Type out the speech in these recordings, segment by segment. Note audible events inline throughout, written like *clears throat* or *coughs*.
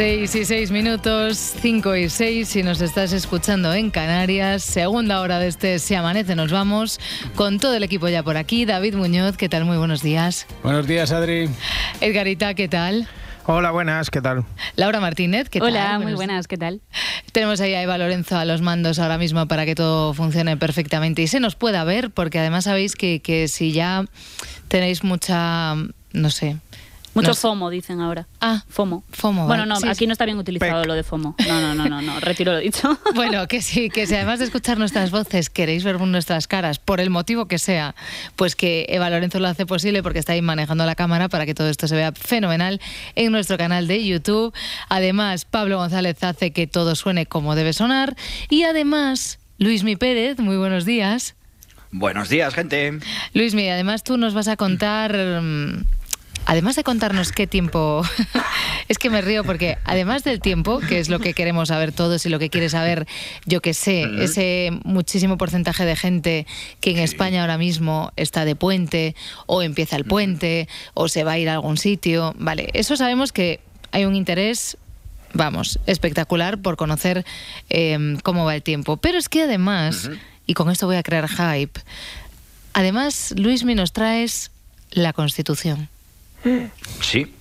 Seis y seis minutos, cinco y seis, si nos estás escuchando en Canarias, segunda hora de este Se Amanece, nos vamos con todo el equipo ya por aquí. David Muñoz, ¿qué tal? Muy buenos días. Buenos días, Adri. Edgarita, ¿qué tal? Hola, buenas, ¿qué tal? Laura Martínez, ¿qué tal? Hola, muy buenas, ¿qué tal? Tenemos ahí a Eva Lorenzo a los mandos ahora mismo para que todo funcione perfectamente y se nos pueda ver, porque además sabéis que, que si ya tenéis mucha, no sé, mucho no FOMO, dicen ahora. Ah, FOMO. FOMO. Bueno, no, Sí, aquí sí. no está bien utilizado lo de FOMO. No, no, no, no, no, retiro lo dicho. *laughs* Bueno, que sí, que si además de escuchar nuestras voces queréis ver nuestras caras, por el motivo que sea, pues que Eva Lorenzo lo hace posible porque está ahí manejando la cámara para que todo esto se vea fenomenal en nuestro canal de YouTube. Además, Pablo González hace que todo suene como debe sonar. Y además, Luismi Pérez, muy buenos días. Buenos días, gente. Luismi, además tú nos vas a contar... mm, Además de contarnos qué tiempo, *laughs* es que me río porque además del tiempo, que es lo que queremos saber todos y lo que quiere saber, yo que sé, ese muchísimo porcentaje de gente que en España ahora mismo está de puente o empieza el puente o se va a ir a algún sitio, vale, eso sabemos que hay un interés vamos, espectacular por conocer eh, cómo va el tiempo. Pero es que además, y con esto voy a crear hype, además, Luismi, nos traes la Constitución. Sí.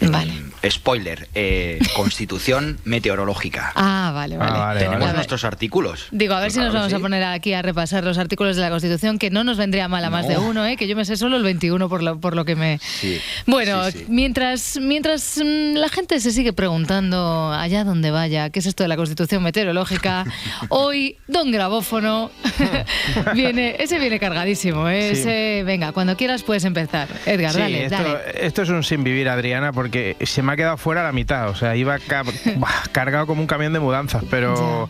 Vale. Mm, Spoiler, eh, *laughs* Constitución Meteorológica. Ah, vale, vale. Ah, vale, Tenemos vale. nuestros artículos. Digo, a ver si Claro nos vamos a poner aquí a repasar los artículos de la Constitución, que no nos vendría mal a más No. de uno, ¿eh? que yo me sé solo el 21 por lo, por lo que me... Sí, Bueno, sí, sí. mientras, mientras mm, la gente se sigue preguntando allá donde vaya, ¿qué es esto de la Constitución Meteorológica? *laughs* Hoy, don Grabófono *laughs* viene, ese viene cargadísimo, ¿eh? Sí. Ese, venga, cuando quieras puedes empezar. Edgar, Sí, dale, esto, dale. esto es un sin vivir, Adriana, porque se me ha quedado fuera la mitad. O sea, iba ca- *laughs* cargado como un camión de mudanzas, pero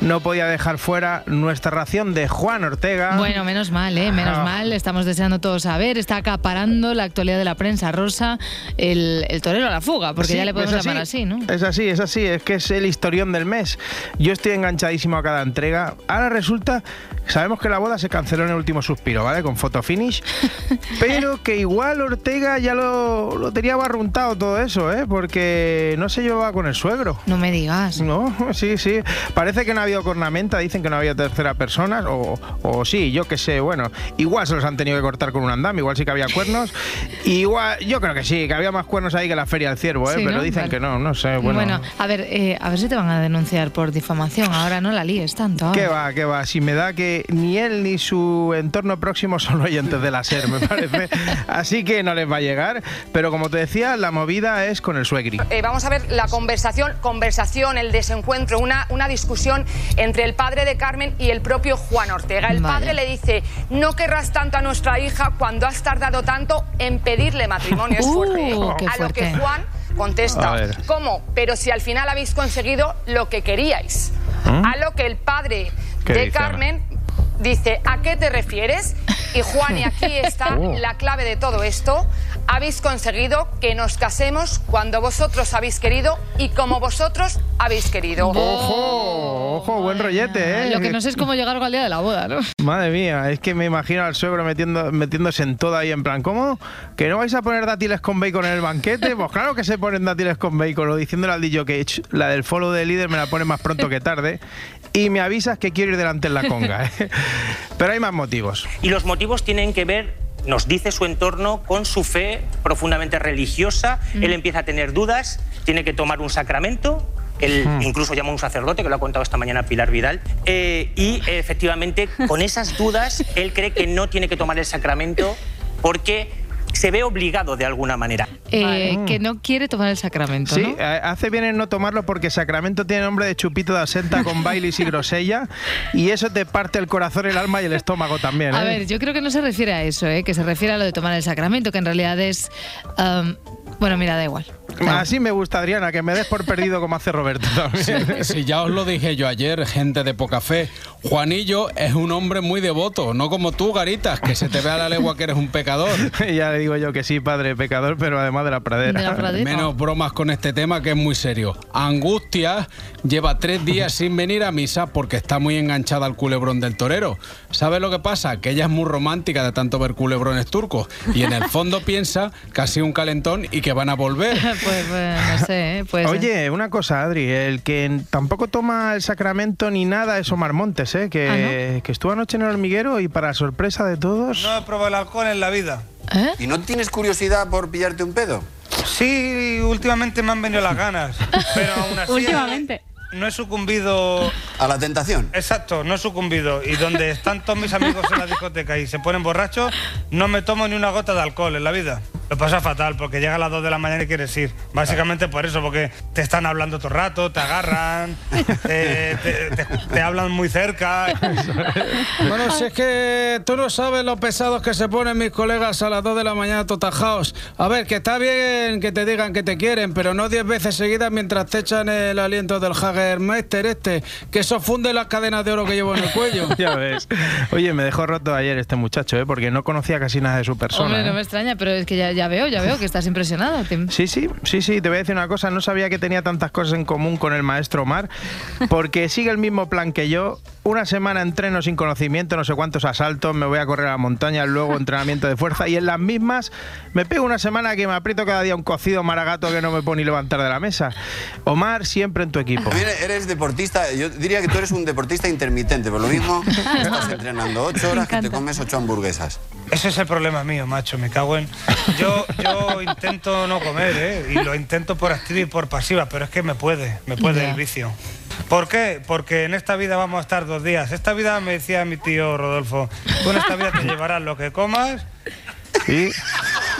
no podía dejar fuera nuestra ración de Juan Ortega. Bueno, menos mal, ¿eh? Menos Ah. mal. Estamos deseando todos saber. Está acaparando la actualidad de la prensa rosa, el, el torero a la fuga, porque Sí, ya le podemos es llamar así, ¿no? Es así, es así, es que es el historión del mes. Yo estoy enganchadísimo a cada entrega. Ahora resulta, sabemos que la boda se canceló en el último suspiro, ¿vale? Con foto finish, *laughs* pero que igual Ortega ya lo, lo tenía barruntado todo eso, ¿eh? Porque no se llevaba con el suegro. No me digas. No, sí, sí. Parece que no ha habido cornamenta, dicen que no había tercera persona, o, o sí, yo qué sé, bueno, igual se los han tenido que cortar con un andam, igual sí que había cuernos. Igual, yo creo que sí, que había más cuernos ahí que la feria del ciervo, ¿eh? Sí, pero ¿no? dicen Vale. que no, no sé, bueno. Bueno, a ver, eh, a ver si te van a denunciar por difamación. Ahora no la líes tanto. ahora. ¿Qué va, qué va? Si me da que ni él ni su entorno próximo son oyentes de la SER, me *laughs* parece. Así que no les va a llegar. Pero como te decía, la movida es con el suegri. Eh, vamos a ver la conversación, conversación, el desencuentro, una, una discusión entre el padre de Carmen y el propio Juan Ortega. El Vale. padre le dice, no querrás tanto a nuestra hija cuando has tardado tanto en pedirle matrimonio. Es *laughs* Uh, fuerte. ¿eh? qué a lo que. Juan contesta. ¿cómo? Pero si al final habéis conseguido lo que queríais. A lo que el padre ¿Mm? ¿Qué de dice, Carmen dice, ¿a qué te refieres? Y Juan, y aquí *laughs* está Oh. la clave de todo esto. Habéis conseguido que nos casemos cuando vosotros habéis querido y como vosotros habéis querido. Ojo, ojo, buen rollete, ¿eh? Lo que no sé es cómo llegar al día de la boda, ¿no? Madre mía, es que me imagino al suegro metiendo, metiéndose en todo ahí en plan, ¿cómo? ¿Que no vais a poner dátiles con bacon en el banquete? Pues claro que se ponen dátiles con bacon, o diciéndole al DJ que "Ch, la del follow de líder me la pone más pronto que tarde. Y me avisas que quiero ir delante en la conga. *laughs* ¿eh? Pero hay más motivos. Y los motivos tienen que ver, nos dice su entorno, con su fe profundamente religiosa. Él empieza a tener dudas, tiene que tomar un sacramento. Él incluso llama a un sacerdote, que lo ha contado esta mañana Pilar Vidal. Eh, y efectivamente, con esas dudas, él cree que no tiene que tomar el sacramento porque se ve obligado de alguna manera. Eh, que no quiere tomar el sacramento, Sí, ¿no? eh, hace bien en no tomarlo porque Sacramento tiene nombre de chupito de asenta con *laughs* bailis y grosella y eso te parte el corazón, el alma y el estómago también. A ¿eh? ver, yo creo que no se refiere a eso, ¿eh? que se refiere a lo de tomar el sacramento, que en realidad es... um, bueno, mira, da igual. Así me gusta, Adriana, que me des por perdido como hace Roberto también. Si ya os lo dije yo ayer, gente de poca fe, Juanillo es un hombre muy devoto, no como tú, Garitas, que se te ve a la legua que eres un pecador. *laughs* ya le digo yo que sí, padre pecador, pero además de la pradera. De la pradera. Menos bromas con este tema que es muy serio. Angustia lleva tres días sin venir a misa porque está muy enganchada al culebrón del torero. ¿Sabes lo que pasa? Que ella es muy romántica de tanto ver culebrones turcos y en el fondo piensa que ha sido un calentón y que van a volver. *laughs* pues, pues, no sé, ¿eh? Puede ser. Oye, una cosa, Adri, el que tampoco toma el sacramento ni nada es Omar Montes, ¿eh? que, que estuvo anoche en el hormiguero y para sorpresa de todos... No he probado el alcohol en la vida. ¿Eh? ¿Y no tienes curiosidad por pillarte un pedo? Sí, últimamente me han venido las ganas, pero aún así Últimamente. no he sucumbido. ¿A la tentación? Exacto, no he sucumbido. Y donde están todos mis amigos en la discoteca y se ponen borrachos, no me tomo ni una gota de alcohol en la vida. Lo pasa fatal porque llega a las 2 de la mañana y quieres ir. Básicamente por eso, porque te están hablando todo el rato, te agarran, *laughs* te, te- te- te hablan muy cerca. Bueno, si es que tú no sabes lo pesados que se ponen mis colegas a las 2 de la mañana totajaos. A ver, que está bien que te digan que te quieren, pero no 10 veces seguidas mientras te echan el aliento del Hagermeister este, que eso funde las cadenas de oro que llevo en el cuello. *laughs* Ya ves. Oye, me dejó roto ayer este muchacho, ¿eh? porque no conocía casi nada de su persona. Hombre, no ¿eh? me extraña, pero es que ya, ya veo, ya veo que estás impresionado. Tim. Sí, sí, sí, sí, te voy a decir una cosa, no sabía que tenía tantas cosas en común con el maestro Omar, porque *laughs* sigue el mismo plan que yo, una semana entreno sin conocimiento, no sé cuántos asaltos, me voy a correr a la montaña, luego entrenamiento de fuerza, y en las mismas me pego una semana que me aprieto cada día un cocido maragato que no me puedo ni levantar de la mesa. Omar, siempre en tu equipo. También eres deportista, yo diría que tú eres un deportista intermitente, por lo mismo *laughs* estás entrenando ocho horas que te comes ocho hamburguesas. Ese es el problema mío, macho, me cago en... Yo, yo intento no comer, ¿eh? Y lo intento por activa y por pasiva, pero es que me puede, me puede el vicio. ¿Por qué? Porque en esta vida vamos a estar dos días. Esta vida, me decía mi tío Rodolfo, tú en esta vida te *laughs* llevarás lo que comas Y,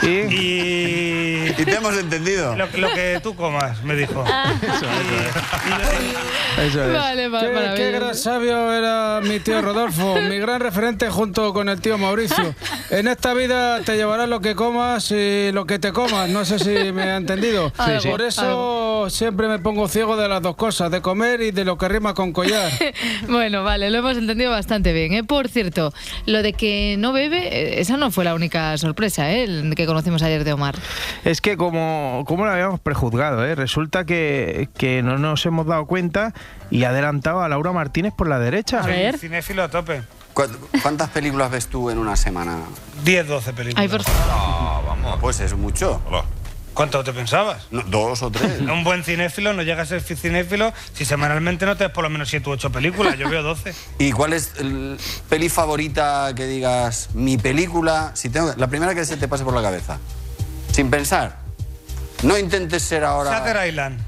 y y... *laughs* Y te hemos entendido. Lo, lo que tú comas, me dijo. eso es. Vale, va- Qué, qué gran sabio era mi tío Rodolfo, mi gran referente junto con el tío Mauricio. En esta vida te llevarás lo que comas y lo que te comas, no sé si me ha entendido. Sí, sí. Por eso siempre me pongo ciego de las dos cosas, de comer y de lo que rima con collar. *laughs* Bueno, vale, lo hemos entendido bastante bien. ¿eh? Por cierto, lo de que no bebe, eh, esa no fue la única sorpresa ¿eh? que conocimos ayer de Omar. Es que como, como lo habíamos prejuzgado, ¿eh? resulta que, que no nos hemos dado cuenta y ha adelantado a Laura Martínez por la derecha. A ver. Cinéfilo a tope. ¿Cu- ¿Cuántas películas ves tú en una semana? 10, 12 películas. Ay, por Pues es mucho. ¿Cuánto te pensabas? No, dos o tres. *laughs* Un buen cinéfilo no llega a ser cinéfilo si semanalmente no te ves por lo menos 7 u 8 películas. Yo veo 12. *laughs* ¿Y cuál es el peli favorita que digas, mi película, si tengo, la primera que se te pase por la cabeza? Sin pensar. No intentes ser ahora... Shutter Island.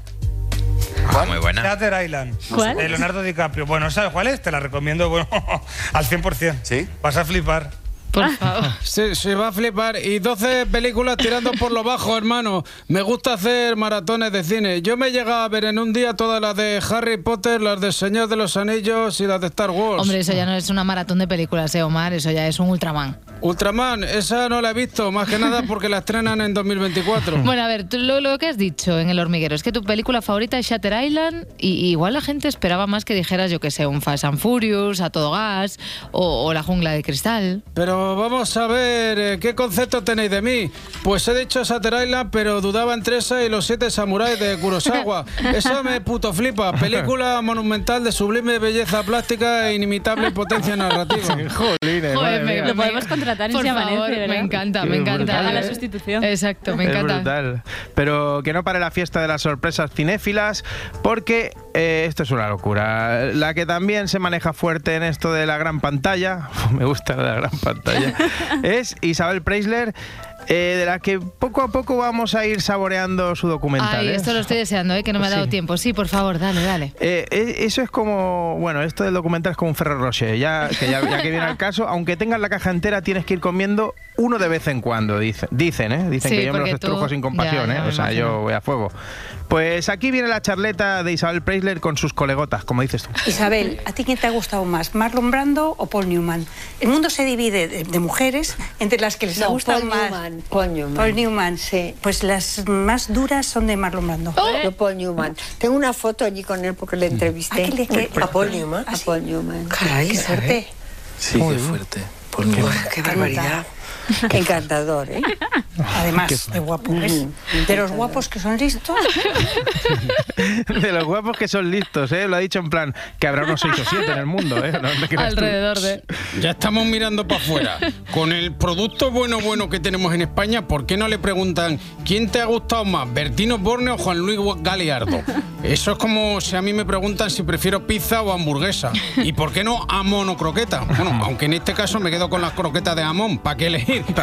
¿Cuál? Muy buena. Shutter Island. ¿Cuál? De Leonardo DiCaprio. Bueno, ¿sabes cuál es? Te la recomiendo bueno, *laughs* al 100%. ¿Sí? Vas a flipar. Por favor. *laughs* Se, se va a flipar. Y 12 películas tirando por lo bajo, hermano. Me gusta hacer maratones de cine. Yo me he llegado a ver en un día todas las de Harry Potter, las de Señor de los Anillos y las de Star Wars. Hombre, eso ya no es una maratón de películas, ¿eh, Omar? Eso ya es un Ultraman. Ultraman, esa no la he visto, más que nada porque la estrenan en 2024. *laughs* Bueno, a ver, tú lo, lo que has dicho en El Hormiguero es que tu película favorita es Shutter Island y, y igual la gente esperaba más que dijeras, yo que sé, un Fast and Furious, A Todo Gas o, o La Jungla de Cristal. Pero vamos a ver, eh, ¿qué concepto tenéis de mí? Pues he dicho Shutter Island, pero dudaba entre esa y Los Siete Samuráis de Kurosawa. *laughs* Esa me puto flipa. Película monumental de sublime belleza plástica e inimitable potencia narrativa. *laughs* Jolines, Joder, madre me- mía. Lo podemos contratar en Por Si Amanece, favor, ¿verdad? me encanta, me encanta. brutal, A la ¿eh? sustitución. Exacto, me Es encanta. brutal. Pero que no pare la fiesta de las sorpresas cinéfilas, porque eh, esto es una locura. La que también se maneja fuerte en esto de la gran pantalla, *laughs* me gusta la gran pantalla, *laughs* es Isabel Preisler. Eh, de la que poco a poco vamos a ir saboreando su documental. Ay, ¿eh? esto lo estoy deseando, ¿eh? que no me ha dado Sí. tiempo. Sí, por favor, dale, dale. Eh, eso es como, bueno, esto del documental es como un Ferrero Rocher, ya que, ya, ya que viene al caso, aunque tengas la caja entera tienes que ir comiendo uno de vez en cuando, dice- dicen, ¿eh? Dicen Sí, que yo me los estrujo sin compasión, ya, ¿eh? ya O sea, imagino. yo voy a fuego. Pues aquí viene la charleta de Isabel Preisler con sus colegotas, como dices tú. Isabel, ¿a ti quién te ha gustado más, Marlon Brando o Paul Newman? El mundo se divide de, de mujeres entre las que les ha No, gustado Paul más. Newman, Paul Newman. Paul Newman, sí. Pues las más duras son de Marlon Brando. Yo, Paul Newman. Tengo una foto allí con él porque le entrevisté. ¿A qué le- qué- ¿A Paul Newman? A Paul Newman. Caray, qué suerte. Sí, qué fuerte. Qué- Dios. qué barbaridad. *laughs* Encantador, ¿eh? *laughs* Además de guapo. ¿ves? De los guapos que son listos. *laughs* De los guapos que son listos, ¿eh? Lo ha dicho en plan que habrá unos 6 o 7 en el mundo, ¿eh? No tú. Alrededor de... Ya estamos mirando para afuera. Con el producto bueno bueno que tenemos en España, ¿por qué no le preguntan quién te ha gustado más, Bertino Borne o Juan Luis Galeardo? Eso es como si a mí me preguntan si prefiero pizza o hamburguesa. ¿Y por qué no amón o croqueta? Bueno, aunque en este caso me quedo con las croquetas de amón. ¿Para qué elegir? *laughs*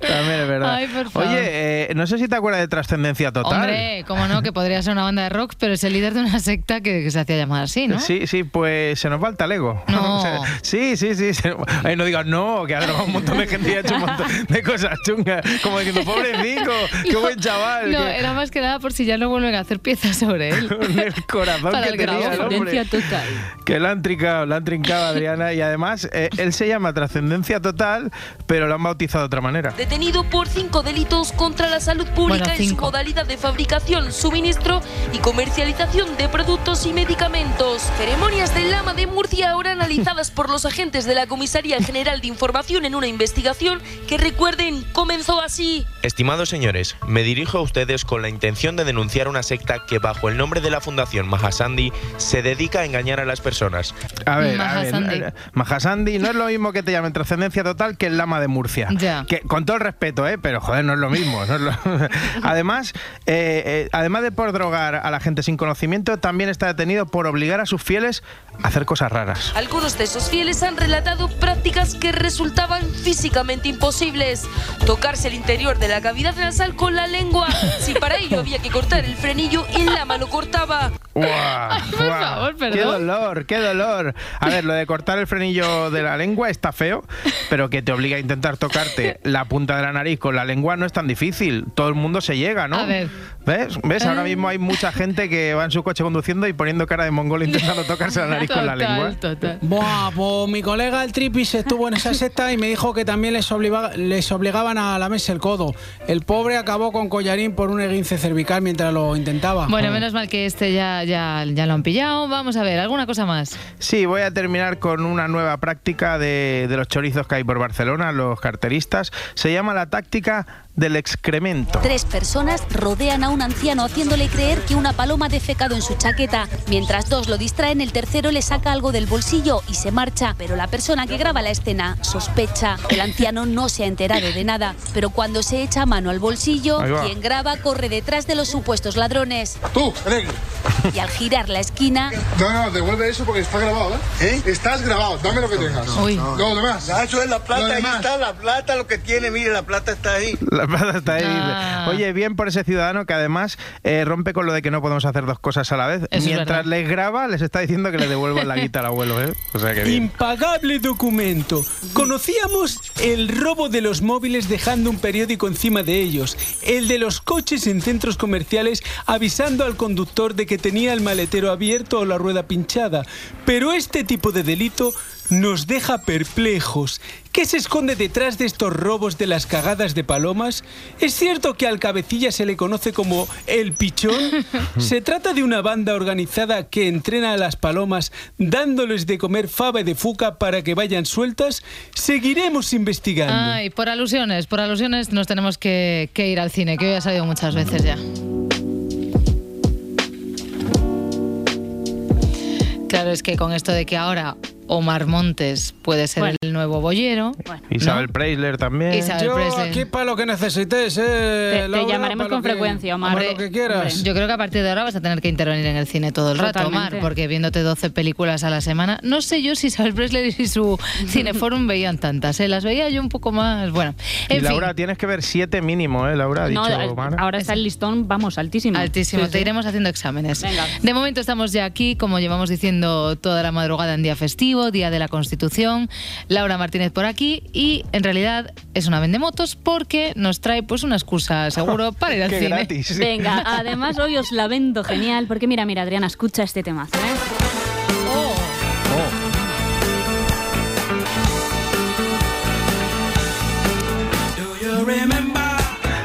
También es verdad. Ay, por favor. Oye, eh, no sé si te acuerdas de Trascendencia Total. Hombre, cómo no, que podría ser una banda de rock, pero es el líder de una secta que, que se hacía llamar así, ¿no? Sí, sí, pues se nos va el talego. No. *laughs* O sea, sí, sí, sí. se- Ay, no digas no, que ha drogado un montón de gente y ha hecho un montón de cosas chungas. Como diciendo, pobrecito, qué buen chaval. No, que- era más que nada por si ya no vuelven a hacer piezas sobre él. *laughs* Con el corazón Para que el tenía grabo. el hombre. Total. Que la han trincado, la han trincado Adriana. Y además, eh, él se llama Trascendencia Total, pero lo han bautizado de otra manera. Detenido por cinco delitos contra la salud pública Bueno, en su modalidad de fabricación, suministro y comercialización de productos y medicamentos. Ceremonias del Lama de Murcia ahora analizadas por los agentes de la Comisaría General de Información en una investigación que recuerden comenzó así. Estimados señores, me dirijo a ustedes con la intención de denunciar una secta que bajo el nombre de la Fundación Mahasandi se dedica a engañar a las personas. A ver, a ver. Mahasandi. eh, Mahasandi no es lo mismo que te llamen Trascendencia Total que el Lama de Murcia. Ya. Que, con todo el respeto, ¿eh? Pero joder, no es lo mismo. no es lo- *laughs* además, eh, eh, además de por drogar a la gente sin conocimiento, también está detenido por obligar a sus fieles a hacer cosas raras. Algunos de esos fieles han relatado prácticas que resultaban físicamente imposibles. Tocarse el interior de la cavidad nasal con la lengua. Si para ello había que cortar el frenillo, el lama lo cortaba. ¡Guau! *laughs* por ¡Guau! favor, ¡Qué perdón. dolor! ¡Qué dolor! A ver, lo de cortar el frenillo de la lengua está feo, pero que te obliga a intentar tocarte la punta de la nariz con la lengua no es tan difícil. Todo el mundo se llega, ¿no? A ver. ¿Ves? ¿Ves? Ahora Eh. mismo hay mucha gente que va en su coche conduciendo y poniendo cara de mongol intentando tocarse la nariz con la lengua. total. Buah, pues mi colega el Tripis estuvo en esa secta y me dijo que también les, obliga- les obligaban a lamerse el codo. El pobre acabó con collarín por un esguince cervical mientras lo intentaba. Bueno, menos mal que este ya, ya, ya lo han pillado. Vamos a ver, ¿alguna cosa más? Sí, voy a terminar con una nueva práctica de, de los chorizos que hay por Barcelona, los carteristas. Se llama la táctica del excremento. Tres personas rodean a un anciano haciéndole creer que una paloma ha defecado en su chaqueta. Mientras dos lo distraen, el tercero le saca algo del bolsillo y se marcha. Pero la persona que graba la escena sospecha. El anciano no se ha enterado de nada. Pero cuando se echa mano al bolsillo, quien graba corre detrás de los supuestos ladrones. Tú, ven Y al girar la esquina, No, no, devuelve eso porque está grabado, ¿eh? Estás grabado, dame lo que tengas. Uy. No, lo demás. Eso es la plata, ahí demás. está la plata, lo que tiene, mire, la plata está ahí. La plata está ahí. Ah. Oye, bien por ese ciudadano que además eh, rompe con lo de que no podemos hacer dos cosas a la vez. Mientras les graba, les está diciendo que le devuelvan la guita al abuelo, ¿eh? O sea que bien. Impagable documento. Conocíamos el robo de los móviles dejando un periódico encima de ellos, el de los coches en centros comerciales avisando al conductor de que tenía el maletero abierto o la rueda pinchada. Pero este tipo de delito nos deja perplejos. ¿Qué se esconde detrás de estos robos de las cagadas de palomas? ¿Es cierto que al cabecilla se le conoce como el pichón? *laughs* ¿Se trata de una banda organizada que entrena a las palomas dándoles de comer fava de fuca para que vayan sueltas? Seguiremos investigando. Ay, por alusiones, por alusiones nos tenemos que, que ir al cine, que hoy ha salido muchas veces ya. Claro, es que con esto de que ahora Omar Montes puede ser Bueno. el nuevo boyero. Isabel Preisler también. Isabel Yo Presley. aquí para lo que necesitéis, ¿eh? Te- llamaremos con frecuencia, Omar. para lo que quieras. Yo creo que a partir de ahora vas a tener que intervenir en el cine todo el rato. Omar, porque viéndote 12 películas a la semana, no sé yo si Isabel Presley y su *laughs* cineforum veían tantas, ¿eh? las veía yo un poco más, bueno, Y en fin. Laura, tienes que ver siete mínimo, ¿eh? Laura ha No, dicho Mara. ahora está el listón, vamos, altísimo. Altísimo, Sí, te sí. iremos haciendo exámenes. Venga. De momento estamos ya aquí, como llevamos diciendo toda la madrugada en día festivo, día de la Constitución. Laura Martínez por aquí y en realidad es una vendemotos porque nos trae pues una excusa *laughs* seguro para ir al cine. gratis. Venga, además hoy os la vendo genial, porque mira, mira, Adriana, escucha este temazo, ¿eh? Oh.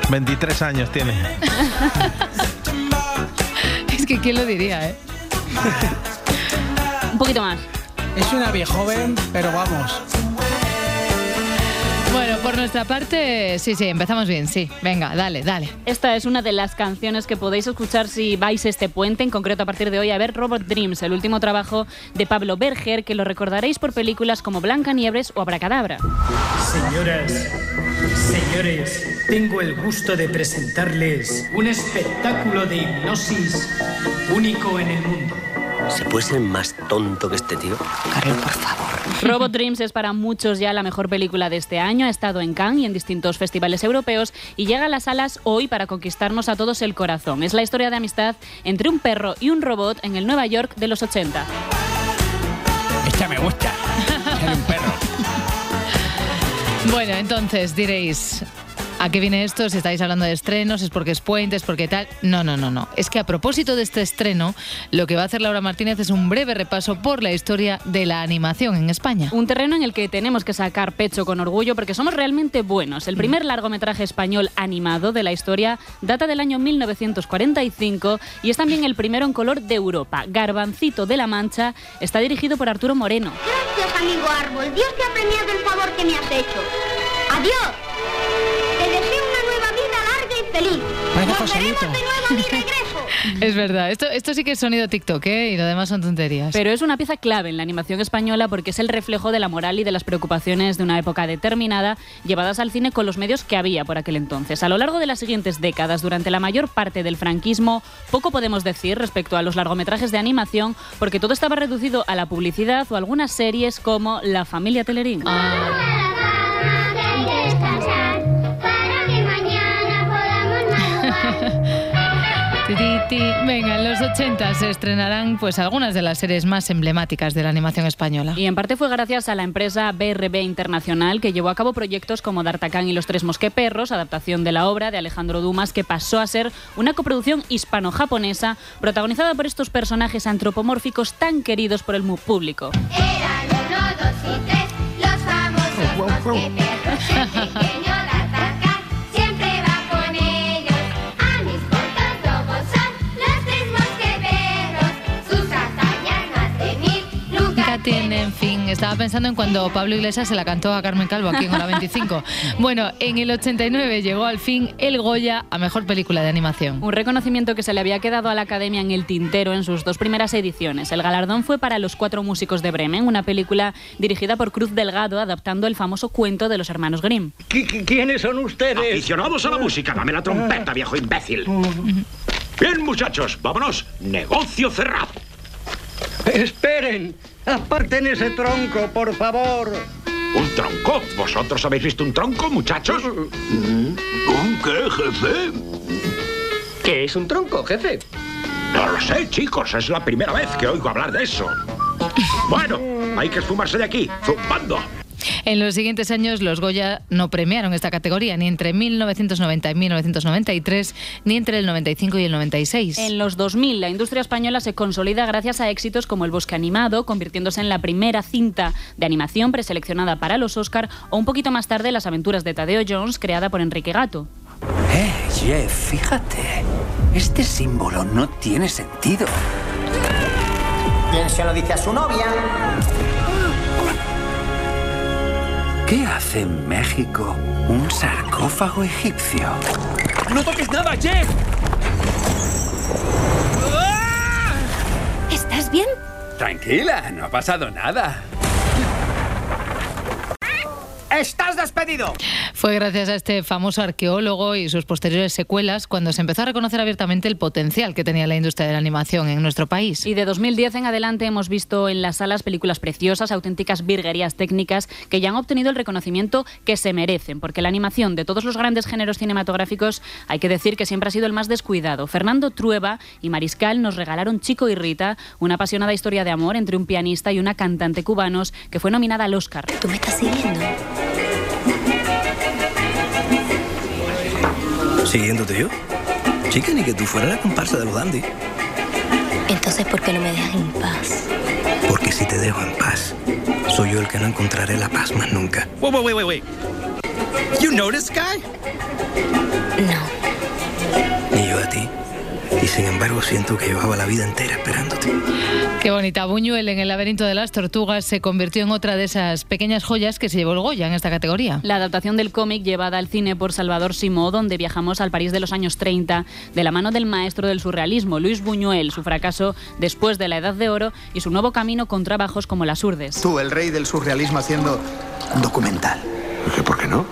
23 años tiene. *laughs* Es que quién lo diría, ¿eh? Un poquito más. Es una viejoven, pero vamos. Bueno, por nuestra parte, sí, sí, empezamos bien, sí. Venga, dale, dale. Esta es una de las canciones que podéis escuchar si vais este puente, en concreto a partir de hoy, a ver Robot Dreams, el último trabajo de Pablo Berger, que lo recordaréis por películas como Blancanieves o Abracadabra. Señoras, señores, tengo el gusto de presentarles un espectáculo de hipnosis único en el mundo. ¿Se puede ser más tonto que este tío? Carlos, por favor. *laughs* Robot Dreams es para muchos ya la mejor película de este año, ha estado en Cannes y en distintos festivales europeos y llega a las salas hoy para conquistarnos a todos el corazón. Es la historia de amistad entre un perro y un robot en el Nueva York de los 80. Esta me gusta. *laughs* Ser un perro. Bueno, entonces diréis, ¿a qué viene esto? Si estáis hablando de estrenos, es porque es puente, es porque tal. No, no, no, no. Es que a propósito de este estreno, lo que va a hacer Laura Martínez es un breve repaso por la historia de la animación en España. Un terreno en el que tenemos que sacar pecho con orgullo porque somos realmente buenos. El primer largometraje español animado de la historia data del año 1945 y es también el primero en color de Europa. Garbancito de la Mancha está dirigido por Arturo Moreno. Gracias, amigo Árbol. Dios te ha premiado el favor que me has hecho. Adiós. Feliz. Vaya Nos Joselito. veremos de nuevo a mi regreso. *laughs* Es verdad, esto, esto sí que es sonido TikTok, ¿eh? Y lo demás son tonterías. Pero es una pieza clave en la animación española porque es el reflejo de la moral y de las preocupaciones de una época determinada llevadas al cine con los medios que había por aquel entonces. A lo largo de las siguientes décadas, durante la mayor parte del franquismo, poco podemos decir respecto a los largometrajes de animación porque todo estaba reducido a la publicidad o algunas series como La familia Telerín. Ti, *laughs* Venga, en los 80 se estrenarán pues algunas de las series más emblemáticas de la animación española. Y en parte fue gracias a la empresa BRB Internacional que llevó a cabo proyectos como D'Artagnan y los tres mosqueperros, adaptación de la obra de Alejandro Dumas, que pasó a ser una coproducción hispano-japonesa protagonizada por estos personajes antropomórficos tan queridos por el público. Uno, dos y tres, los famosos mosqueteros. *laughs* tienen fin. Estaba pensando en cuando Pablo Iglesias se la cantó a Carmen Calvo aquí en Hora 25. *laughs* Bueno, en el 89 llegó al fin el Goya a Mejor Película de Animación. Un reconocimiento que se le había quedado a la Academia en el tintero en sus dos primeras ediciones. El galardón fue para Los Cuatro Músicos de Bremen, una película dirigida por Cruz Delgado, adaptando el famoso cuento de los hermanos Grimm. ¿Quiénes son ustedes? Aficionados a la música. Dame la trompeta, viejo imbécil. Bien, muchachos, vámonos. Negocio cerrado. Esperen, aparten ese tronco, por favor. ¿Un tronco? ¿Vosotros habéis visto un tronco, muchachos? ¿Un qué, jefe? ¿Qué es un tronco, jefe? No lo sé, chicos. Es la primera vez que oigo hablar de eso. Bueno, hay que esfumarse de aquí, zumbando. En los siguientes años, los Goya no premiaron esta categoría ni entre 1990 y 1993, ni entre el 95 y el 96. En los 2000, la industria española se consolida gracias a éxitos como El Bosque Animado, convirtiéndose en la primera cinta de animación preseleccionada para los Oscar, o un poquito más tarde Las aventuras de Tadeo Jones, creada por Enrique Gato. Eh, Jeff, fíjate. Este símbolo no tiene sentido. ¿Quién se lo dice a su novia? ¿Qué hace en México un sarcófago egipcio? ¡No toques nada, Jeff! ¿Estás bien? Tranquila, no ha pasado nada. ¡Estás despedido! Fue gracias a este famoso arqueólogo y sus posteriores secuelas cuando se empezó a reconocer abiertamente el potencial que tenía la industria de la animación en nuestro país. Y de 2010 en adelante hemos visto en las salas películas preciosas, auténticas virguerías técnicas que ya han obtenido el reconocimiento que se merecen, porque la animación de todos los grandes géneros cinematográficos hay que decir que siempre ha sido el más descuidado. Fernando Trueba y Mariscal nos regalaron Chico y Rita, una apasionada historia de amor entre un pianista y una cantante cubanos que fue nominada al Oscar. ¿Tú me estás siguiendo? ¿Siguiéndote yo? Chica, ni que tú fueras la comparsa de los dandy. Entonces, ¿por qué no me dejas en paz? Porque si te dejo en paz, soy yo el que no encontraré la paz más nunca. Wait, wait, wait, wait, wait. You know this guy? Ti. Y sin embargo siento que llevaba la vida entera esperándote. Qué bonita. Buñuel en el laberinto de las tortugas se convirtió en otra de esas pequeñas joyas que se llevó el Goya en esta categoría. La adaptación del cómic llevada al cine por Salvador Simó, donde viajamos al París de los años 30, de la mano del maestro del surrealismo, Luis Buñuel, su fracaso después de la Edad de Oro y su nuevo camino con trabajos como Las Urdes. Tú, el rey del surrealismo, haciendo un documental. ¿Por qué no?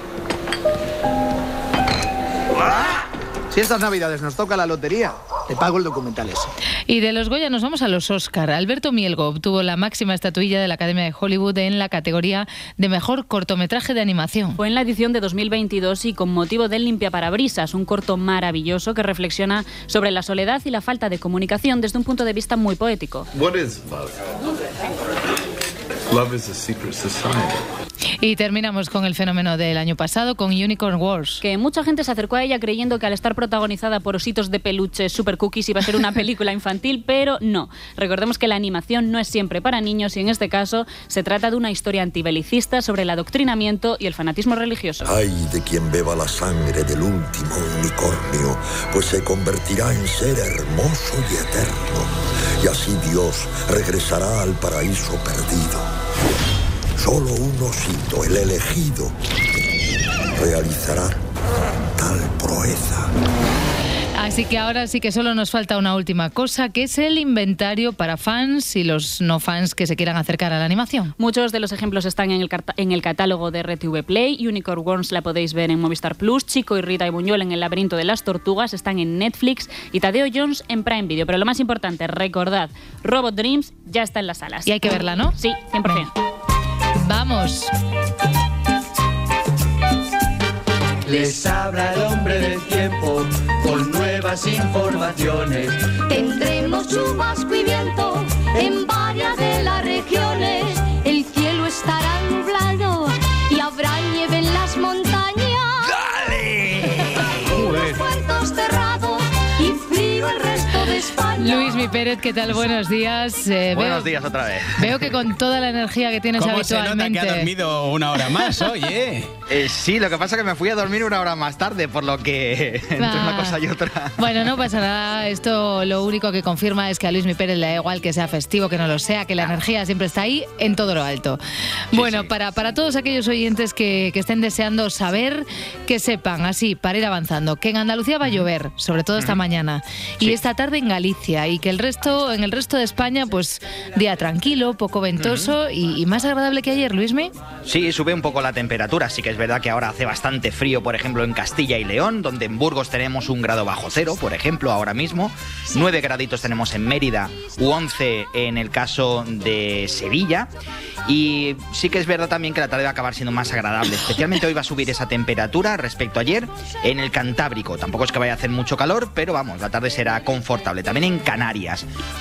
Si estas navidades nos toca la lotería, te pago el documental ese. Y de los Goya nos vamos a los Oscar. Alberto Mielgo obtuvo la máxima estatuilla de la Academia de Hollywood en la categoría de mejor cortometraje de animación. Fue en la edición de 2022 y con motivo del Limpiaparabrisas, un corto maravilloso que reflexiona sobre la soledad y la falta de comunicación desde un punto de vista muy poético. What is love? Love is a secret society. Y terminamos con el fenómeno del año pasado, con Unicorn Wars. Que mucha gente se acercó a ella creyendo que al estar protagonizada por ositos de peluche super cookies iba a ser una *laughs* película infantil, pero no. Recordemos que la animación no es siempre para niños y en este caso se trata de una historia antibelicista sobre el adoctrinamiento y el fanatismo religioso. Ay de quien beba la sangre del último unicornio, pues se convertirá en ser hermoso y eterno. Y así Dios regresará al paraíso perdido. Solo un osito, el elegido, realizará tal proeza. Así que ahora sí que solo nos falta una última cosa, que es el inventario para fans y los no fans que se quieran acercar a la animación. Muchos de los ejemplos están en el, carta- en el catálogo de RTV Play. Unicorn Worms la podéis ver en Movistar Plus. Chico y Rita y Buñuel en El laberinto de las tortugas están en Netflix. Y Tadeo Jones en Prime Video. Pero lo más importante, recordad, Robot Dreams ya está en las salas. Y hay que verla, ¿no? Sí, 100%. Vamos. Les habla el hombre del informaciones. Tendremos chubasco y viento en varias de las regiones. El cielo estará nublado y habrá nieve en las montañas. Unos cuantos cerrados y frío el resto de España. Pérez, ¿qué tal? Buenos días. Eh, Buenos veo, días otra vez. veo que con toda la energía que tienes ¿Cómo se nota habitualmente. que ha dormido una hora más, *laughs* oye. Eh, sí, lo que pasa es que me fui a dormir una hora más tarde, por lo que *laughs* entre una Ah. cosa y otra. Bueno, no pasa nada. Esto lo único que confirma es que a Luis Mi Pérez le da igual que sea festivo, que no lo sea, que la energía siempre está ahí en todo lo alto. bueno, Para, para todos aquellos oyentes que, que estén deseando saber, que sepan, así, para ir avanzando, que en Andalucía va a llover, sobre todo esta mañana, y esta tarde en Galicia, y que el resto, en el resto de España, pues día tranquilo, poco ventoso y, y más agradable que ayer, Luismi. Sí, sube un poco la temperatura. Sí que es verdad que ahora hace bastante frío, por ejemplo, en Castilla y León, donde en Burgos tenemos un grado bajo cero, por ejemplo, ahora mismo. Nueve graditos tenemos en Mérida, u 11 en el caso de Sevilla. Y sí que es verdad también que la tarde va a acabar siendo más agradable. *coughs* Especialmente hoy va a subir esa temperatura respecto a ayer en el Cantábrico. Tampoco es que vaya a hacer mucho calor, pero vamos, la tarde será confortable. También en Canarias.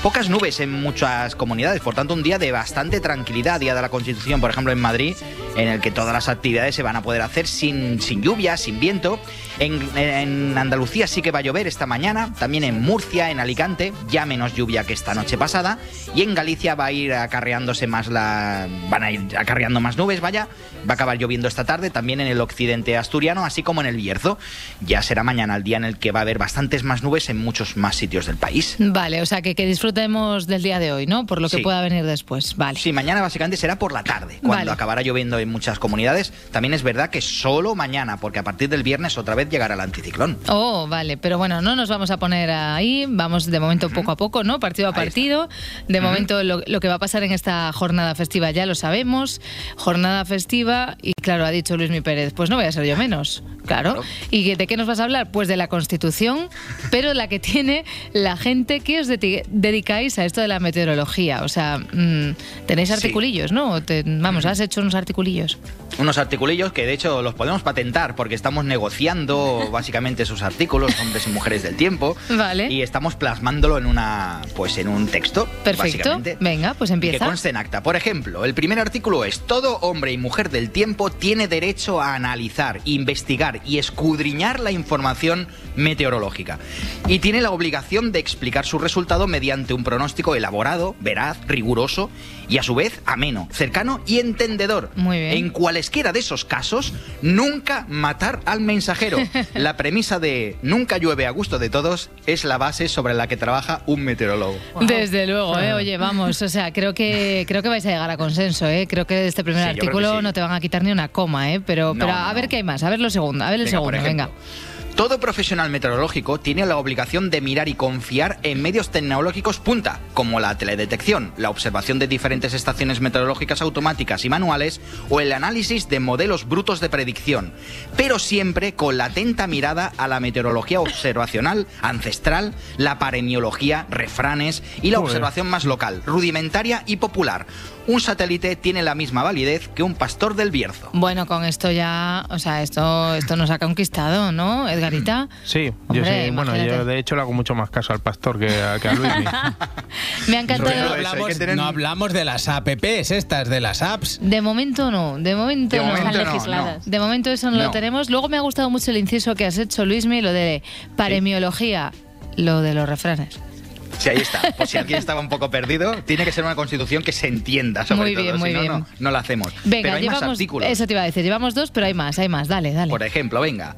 Pocas nubes en muchas comunidades, por tanto un día de bastante tranquilidad. Día de la Constitución, por ejemplo, en Madrid, en el que todas las actividades se van a poder hacer sin, sin lluvia, sin viento. En, en Andalucía sí que va a llover esta mañana, también en Murcia, en Alicante, ya menos lluvia que esta noche pasada. Y en Galicia va a ir acarreándose más la. van a ir acarreando más nubes, vaya. Va a acabar lloviendo esta tarde, también en el occidente asturiano, así como en el Bierzo. Ya será mañana el día en el que va a haber bastantes más nubes en muchos más sitios del país. Vale, o sea que, que disfrutemos del día de hoy, ¿no? Por lo que Sí. pueda venir después. Vale. Sí, mañana básicamente será por la tarde, cuando Vale. acabará lloviendo en muchas comunidades. También es verdad que solo mañana, porque a partir del viernes otra vez llegará el anticiclón. Oh, vale, pero bueno, no nos vamos a poner ahí, vamos de momento poco a poco, ¿no? Partido a partido. De momento lo, lo que va a pasar en esta jornada festiva ya lo sabemos, jornada festiva y claro, ha dicho Luis Mi Pérez, pues no voy a ser yo menos. Claro. ¿Y de qué nos vas a hablar? Pues de la Constitución, pero la que tiene la gente que os dedi- dedicáis a esto de la meteorología. O sea, mm, tenéis Sí. articulillos, ¿no? Te- vamos, has hecho unos articulillos. Unos articulillos que de hecho los podemos patentar porque estamos negociando básicamente sus artículos, hombres y mujeres del tiempo. Vale. Y estamos plasmándolo en una pues en un texto. Perfecto. básicamente. Venga, pues Que empieza. conste en acta. Por ejemplo, el primer artículo es: todo hombre y mujer del tiempo tiene derecho a analizar, investigar y escudriñar la información meteorológica. Y tiene la obligación de explicar su resultado mediante un pronóstico elaborado, veraz, riguroso y a su vez ameno, cercano y entendedor. Muy bien. En cualesquiera de esos casos, nunca matar al mensajero. *laughs* La premisa de nunca llueve a gusto de todos es la base sobre la que trabaja un meteorólogo. Desde luego, ¿eh? oye, vamos, o sea, creo que creo que vais a llegar a consenso, ¿eh? Creo que de este primer Sí, artículo sí. no te van a quitar ni una coma, ¿eh? Pero, No, pero no, a ver qué hay más, a ver lo segundo, a ver el Venga, segundo, venga. Todo profesional meteorológico tiene la obligación de mirar y confiar en medios tecnológicos punta, como la teledetección, la observación de diferentes estaciones meteorológicas automáticas y manuales o el análisis de modelos brutos de predicción, pero siempre con la atenta mirada a la meteorología observacional, ancestral, la paremiología, refranes y la observación más local, rudimentaria y popular. Un satélite tiene la misma validez que un pastor del Bierzo. Bueno, con esto ya, o sea, esto esto nos ha conquistado, ¿no, Edgarita? *clears throat* Sí, yo Hombre, sí. Bueno, yo de hecho le hago mucho más caso al pastor que a, que a Luismi. *laughs* Me ha encantado. No hablamos, no hablamos de las apps estas, de las apps. De momento no, de momento De no. momento Están no, legisladas. De momento eso no, lo tenemos. Luego me ha gustado mucho el inciso que has hecho, Luismi, lo de paremiología, lo de los refranes. Sí, ahí está. *laughs* Por si alguien estaba un poco perdido, tiene que ser una constitución que se entienda, sobre Muy todo. bien, si muy no, bien. No, no la hacemos. Venga, Pero hay más artículos. Eso te iba a decir, llevamos dos, pero hay más, hay más. Dale, dale. Por ejemplo, venga.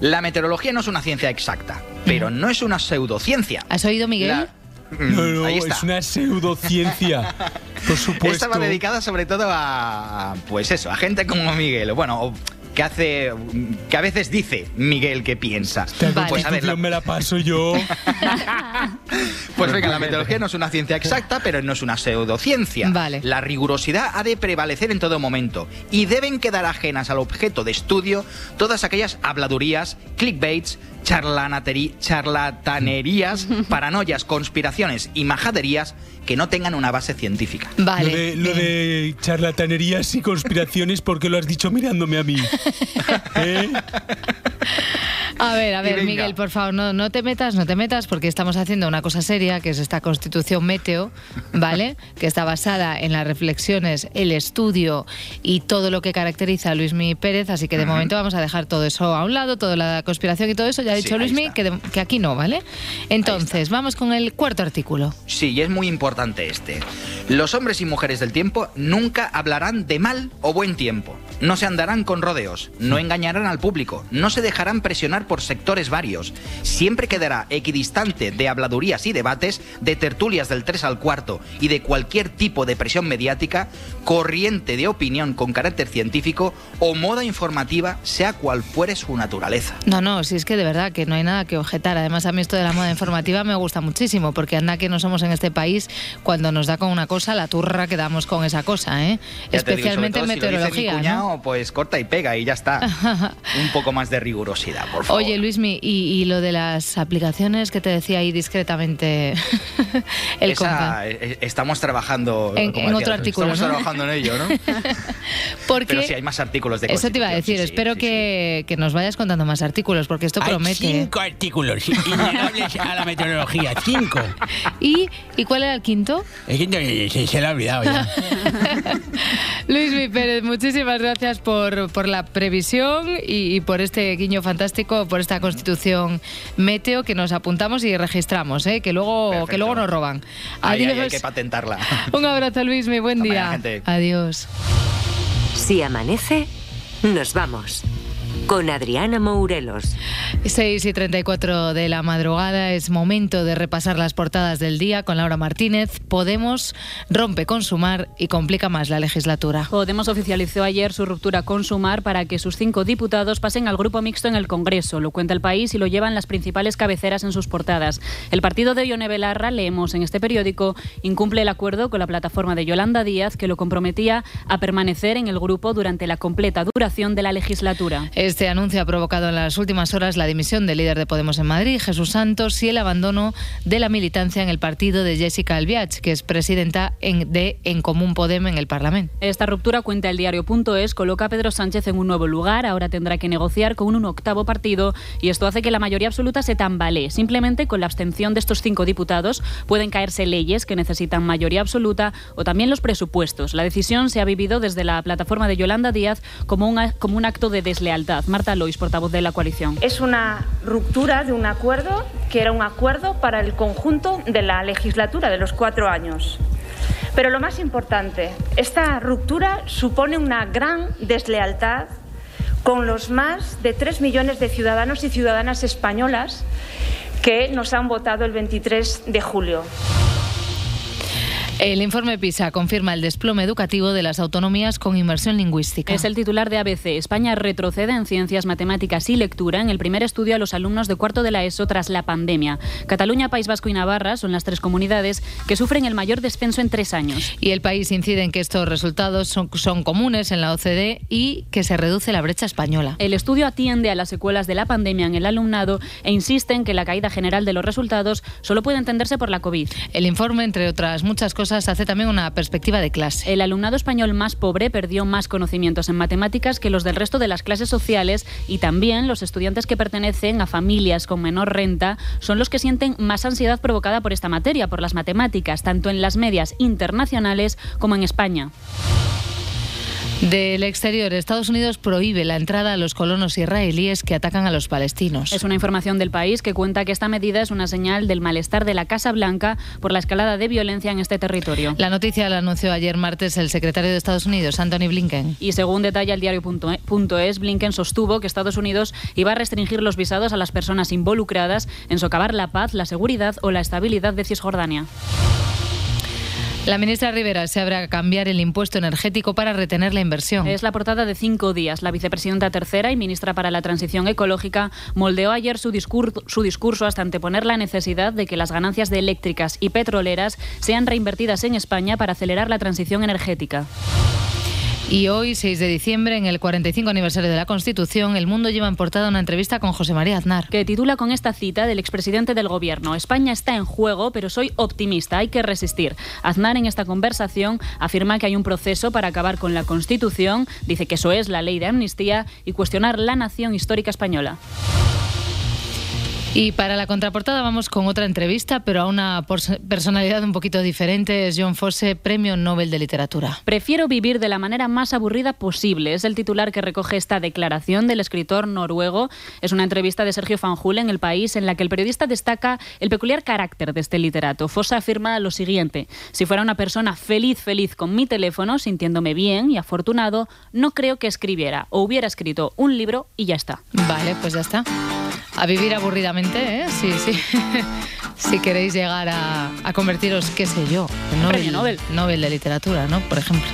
La meteorología no es una ciencia exacta, pero no es una pseudociencia. ¿Has oído, Miguel? La- No, no, Ahí está. es una pseudociencia. *laughs* Por supuesto. Esta va dedicada sobre todo a, pues eso, a gente como Miguel. Bueno, o que hace, que a veces dice Miguel que piensa. Esta Pues a ver, la- me la paso yo. Pues venga, la meteorología no es una ciencia exacta, pero no es una pseudociencia. Vale. La rigurosidad ha de prevalecer en todo momento y deben quedar ajenas al objeto de estudio todas aquellas habladurías, clickbaits, charlatanerías, *laughs* paranoias, conspiraciones y majaderías que no tengan una base científica. Vale. Lo de, lo de charlatanerías y conspiraciones, ¿por qué lo has dicho mirándome a mí? *laughs* ¿Eh? A ver, a ver. Miguel, por favor, no, no te metas, no te metas, porque estamos haciendo una cosa seria, que es esta constitución meteo, ¿vale? *laughs* que está basada en las reflexiones, el estudio y todo lo que caracteriza a Luismi Pérez, así que de momento vamos a dejar todo eso a un lado, toda la conspiración y todo eso, ya ha Sí, dicho ahí Luismi que, de- que aquí no, ¿vale? Entonces, vamos con el cuarto artículo. Sí, y es muy importante este. Los hombres y mujeres del tiempo nunca hablarán de mal o buen tiempo. No se andarán con rodeos, no engañarán al público, no se dejarán presionar por sectores varios. Siempre quedará equidistante de habladurías y debates, de tertulias del 3 al cuarto y de cualquier tipo de presión mediática, corriente de opinión con carácter científico o moda informativa, sea cual fuere su naturaleza. No, no, si es que de verdad que no hay nada que objetar. Además, a mí esto de la moda informativa me gusta muchísimo, porque anda que no somos en este país, cuando nos da con una cosa, la turra que damos con esa cosa, ¿eh? Ya te digo, Especialmente en todo si lo dice mi meteorología. ¿no? cuñado, pues corta y pega y ya está. *laughs* Un poco más de rigurosidad, por favor. Oye, Luismi, y, y lo de las aplicaciones que te decía ahí discretamente *laughs* el Esa, compa. eh, estamos trabajando En- como en decías, otro artículo, Estamos ¿no? trabajando en ello, ¿no? *laughs* Porque Pero sí hay más artículos de eso te iba a decir, Constitución, sí, sí. espero que, que nos vayas contando más artículos, porque esto Hay promete. ¿eh? cinco artículos innegables a la meteorología. Cinco. *laughs* ¿Y, ¿Y cuál era el quinto? Es que no- se, se lo ha olvidado ya. Luismi Pérez, muchísimas gracias por, por la previsión y, y por este guiño fantástico, por esta constitución meteo que nos apuntamos y registramos, ¿eh? que, luego, que luego nos roban. Ahí, hay que patentarla. *laughs* Un abrazo, Luismi, buen Hasta día. mañana. Adiós. Si amanece, nos vamos. Con Adriana Mourelos. 6 y 34 de la madrugada es momento de repasar las portadas del día con Laura Martínez. Podemos rompe con Sumar y complica más la legislatura. Podemos oficializó ayer su ruptura con Sumar para que sus cinco diputados pasen al grupo mixto en el Congreso. Lo cuenta el país y lo llevan las principales cabeceras en sus portadas. El partido de Ione Belarra, leemos en este periódico, incumple el acuerdo con la plataforma de Yolanda Díaz que lo comprometía a permanecer en el grupo durante la completa duración de la legislatura. Este anuncio ha provocado en las últimas horas la dimisión del líder de Podemos en Madrid, Jesús Santos, y el abandono de la militancia en el partido de Jessica Albiach, que es presidenta en- de En Común Podem en el Parlamento. Esta ruptura, cuenta el diario.es, coloca a Pedro Sánchez en un nuevo lugar. Ahora tendrá que negociar con un octavo partido y esto hace que la mayoría absoluta se tambalee. Simplemente con la abstención de estos cinco diputados pueden caerse leyes que necesitan mayoría absoluta o también los presupuestos. La decisión se ha vivido desde la plataforma de Yolanda Díaz como un, como un acto de deslealtad. Marta Lois, portavoz de la coalición. Es una ruptura de un acuerdo que era un acuerdo para el conjunto de la legislatura de los cuatro años. Pero lo más importante, esta ruptura supone una gran deslealtad con los más de tres millones de ciudadanos y ciudadanas españolas que nos han votado el 23 de julio. El informe PISA confirma el desplome educativo de las autonomías con inmersión lingüística. Es el titular de ABC. España retrocede en ciencias, matemáticas y lectura en el primer estudio a los alumnos de cuarto de la ESO tras la pandemia. Cataluña, País Vasco y Navarra son las tres comunidades que sufren el mayor descenso en tres años. Y el país incide en que estos resultados son, son comunes en la OCDE y que se reduce la brecha española. El estudio atiende a las secuelas de la pandemia en el alumnado e insiste en que la caída general de los resultados solo puede entenderse por la COVID. El informe, entre otras muchas cosas, hace también una perspectiva de clase. El alumnado español más pobre perdió más conocimientos en matemáticas que los del resto de las clases sociales y también los estudiantes que pertenecen a familias con menor renta son los que sienten más ansiedad provocada por esta materia, por las matemáticas, tanto en las medias internacionales como en España. Del exterior, Estados Unidos prohíbe la entrada a los colonos israelíes que atacan a los palestinos. Es una información del país que cuenta que esta medida es una señal del malestar de la Casa Blanca por la escalada de violencia en este territorio. La noticia la anunció ayer martes el secretario de Estados Unidos, Anthony Blinken. Y según detalla el diario.es, Blinken sostuvo que Estados Unidos iba a restringir los visados a las personas involucradas en socavar la paz, la seguridad o la estabilidad de Cisjordania. La ministra Rivera se abre a cambiar el impuesto energético para retener la inversión. Es la portada de cinco días. La vicepresidenta tercera y ministra para la Transición Ecológica moldeó ayer su, su discurso hasta anteponer la necesidad de que las ganancias de eléctricas y petroleras sean reinvertidas en España para acelerar la transición energética. Y hoy, 6 de diciembre, en el 45 aniversario de la Constitución, El Mundo lleva en portada una entrevista con José María Aznar. Que titula con esta cita del expresidente del Gobierno: España está en juego, pero soy optimista, hay que resistir. Aznar en esta conversación afirma que hay un proceso para acabar con la Constitución, dice que eso es la ley de amnistía y cuestionar la nación histórica española. Y para la contraportada vamos con otra entrevista, pero a una personalidad un poquito diferente. Es John Fosse, Premio Nobel de Literatura. Prefiero vivir de la manera más aburrida posible. Es el titular que recoge esta declaración del escritor noruego. Es una entrevista de Sergio Fanjul en El País en la que el periodista destaca el peculiar carácter de este literato. Fosse afirma lo siguiente: Si fuera una persona feliz, feliz con mi teléfono, sintiéndome bien y afortunado, no creo que escribiera o hubiera escrito un libro y ya está. Vale, pues ya está. A vivir aburridamente, ¿eh? Sí, sí. *laughs* si queréis llegar a, a convertiros, qué sé yo, en Nobel, Nobel. Nobel de Literatura, ¿no? Por ejemplo.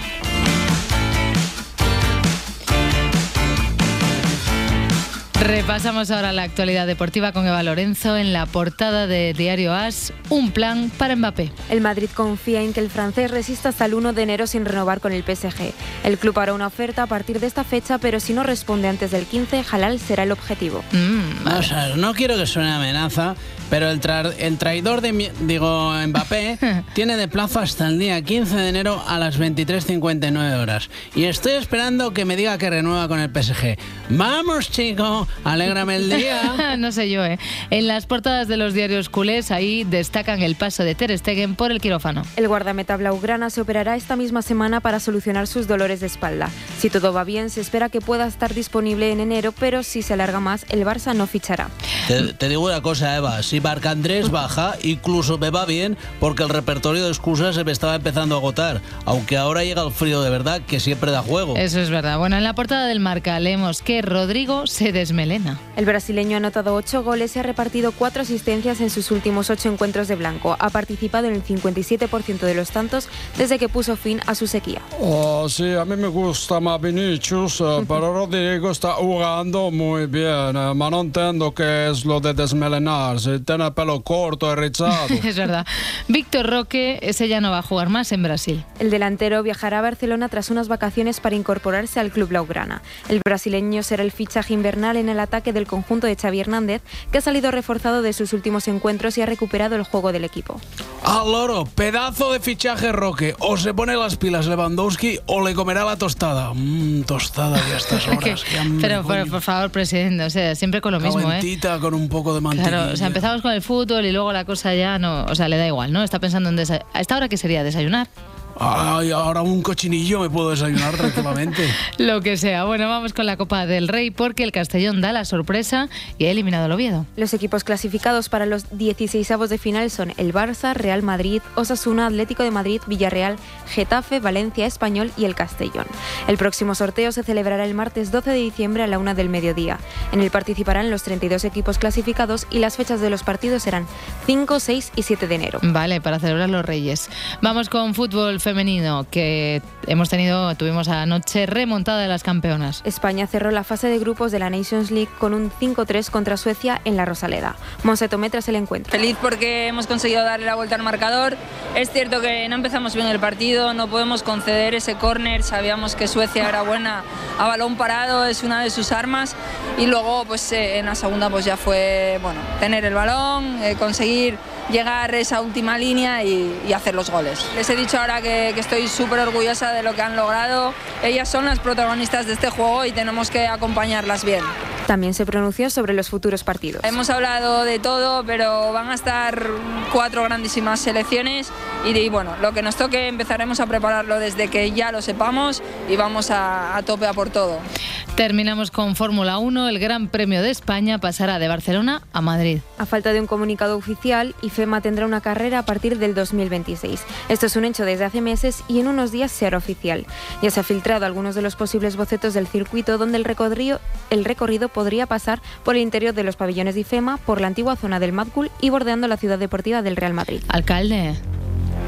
Repasamos ahora la actualidad deportiva con Eva Lorenzo en la portada de Diario As, un plan para Mbappé. El Madrid confía en que el francés resista hasta el 1 de enero sin renovar con el PSG. El club hará una oferta a partir de esta fecha, pero si no responde antes del 15, Halal será el objetivo. Mm, Vamos a ver, no quiero que suene amenaza, pero el, tra- el traidor de, mi- digo, Mbappé *laughs* tiene de plazo hasta el día 15 de enero a las 23.59 horas. Y estoy esperando que me diga que renueva con el PSG. Vamos, chico, alégrame el día. *laughs* no sé yo, ¿eh? En las portadas de los diarios culés, ahí destacan el paso de Ter Stegen por el quirófano. El guardameta blaugrana se operará esta misma semana para solucionar sus dolores de espalda. Si todo va bien, se espera que pueda estar disponible en enero, pero si se alarga más, el Barça no fichará. Te, te digo una cosa, Eva. Si si Marc Andrés baja, incluso me va bien porque el repertorio de excusas se me estaba empezando a agotar. Aunque ahora llega el frío de verdad que siempre da juego. Eso es verdad. Bueno, en la portada del marca leemos que Rodrigo se desmelena. El brasileño ha anotado ocho goles y ha repartido cuatro asistencias en sus últimos ocho encuentros de blanco. Ha participado en el 57% de los tantos desde que puso fin a su sequía. Oh, sí, a mí me gusta más Vinicius, eh, pero Rodrigo está jugando muy bien. eh, no entiendo qué es lo de desmelenarse. Tiene pelo corto rizado. *laughs* es verdad. Víctor Roque, ese ya no va a jugar más en Brasil. El delantero viajará a Barcelona tras unas vacaciones para incorporarse al club blaugrana. El brasileño será el fichaje invernal en el ataque del conjunto de Xavi Hernández, que ha salido reforzado de sus últimos encuentros y ha recuperado el juego del equipo. Al loro, pedazo de fichaje Roque. O se pone las pilas Lewandowski o le comerá la tostada. Mmm, tostada ya a estas *laughs* horas. Pero, pero, por favor, presidente, o sea, siempre con lo mismo, ¿eh? Con un poco de mantequilla. Claro, o sea, empezamos con el fútbol y luego la cosa ya no, o sea, le da igual, ¿no? Está pensando en. ¿A esta hora qué sería? ¿Desayunar? Ay, ahora un cochinillo me puedo desayunar *laughs* tranquilamente. Lo que sea. Bueno, vamos con la Copa del Rey porque el Castellón da la sorpresa y ha eliminado al Oviedo. Los equipos clasificados para los 16avos de final son el Barça, Real Madrid, Osasuna, Atlético de Madrid, Villarreal, Getafe, Valencia, Español y el Castellón. El próximo sorteo se celebrará el martes 12 de diciembre a la una del mediodía. En él participarán los 32 equipos clasificados y las fechas de los partidos serán 5, 6 y 7 de enero. Vale, para celebrar los Reyes. Vamos con fútbol femenino que hemos tenido, tuvimos anoche remontada de las campeonas. España cerró la fase de grupos de la Nations League con un 5-3 contra Suecia en la Rosaleda. Monse Tomé tras el encuentro. Feliz porque hemos conseguido darle la vuelta al marcador. Es cierto que no empezamos bien el partido, no podemos conceder ese córner. Sabíamos que Suecia era buena a balón parado, es una de sus armas. Y luego, pues eh, en la segunda, pues ya fue bueno tener el balón, eh, conseguir llegar a esa última línea y, y hacer los goles. Les he dicho ahora que, que estoy súper orgullosa de lo que han logrado. Ellas son las protagonistas de este juego y tenemos que acompañarlas bien. También se pronunció sobre los futuros partidos. Hemos hablado de todo, pero van a estar cuatro grandísimas selecciones y, y bueno, lo que nos toque empezaremos a prepararlo desde que ya lo sepamos y vamos a, a tope a por todo. Terminamos con Fórmula 1. El Gran Premio de España pasará de Barcelona a Madrid. A falta de un comunicado oficial, IFEMA tendrá una carrera a partir del 2026. Esto es un hecho desde hace meses y en unos días será oficial. Ya se ha filtrado algunos de los posibles bocetos del circuito donde el recorrido, el recorrido podría pasar por el interior de los pabellones de IFEMA, por la antigua zona del Madgul y bordeando la ciudad deportiva del Real Madrid. Alcalde.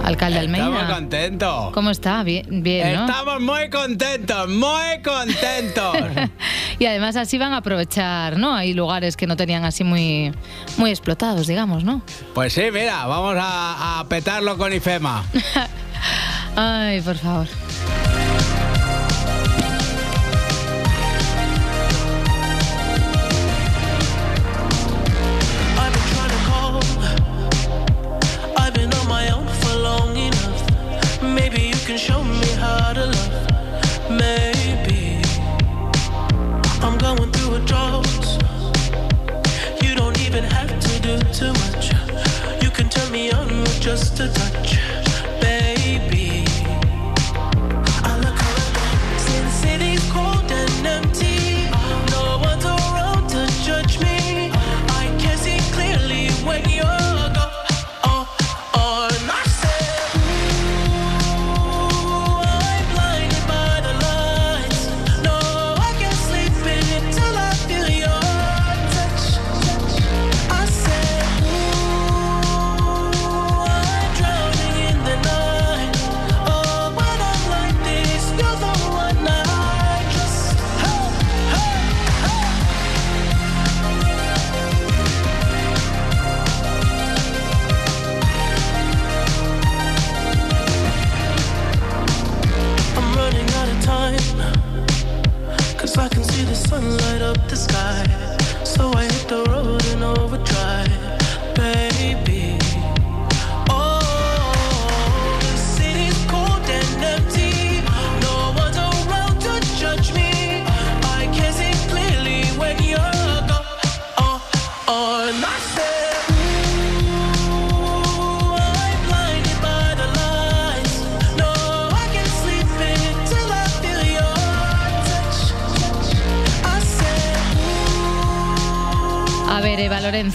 Alcalde Estamos Almeida. contentos. ¿Cómo está? Bien, bien ¿no? Estamos muy contentos, muy contentos. *laughs* Y además así van a aprovechar, ¿no? Hay lugares que no tenían así muy, muy explotados, digamos, ¿no? Pues sí, mira, vamos a, a petarlo con IFEMA. *laughs* Ay, por favor. Show me how to love. Maybe I'm going through. You don't even have to do too much. You can turn me on with just a touch,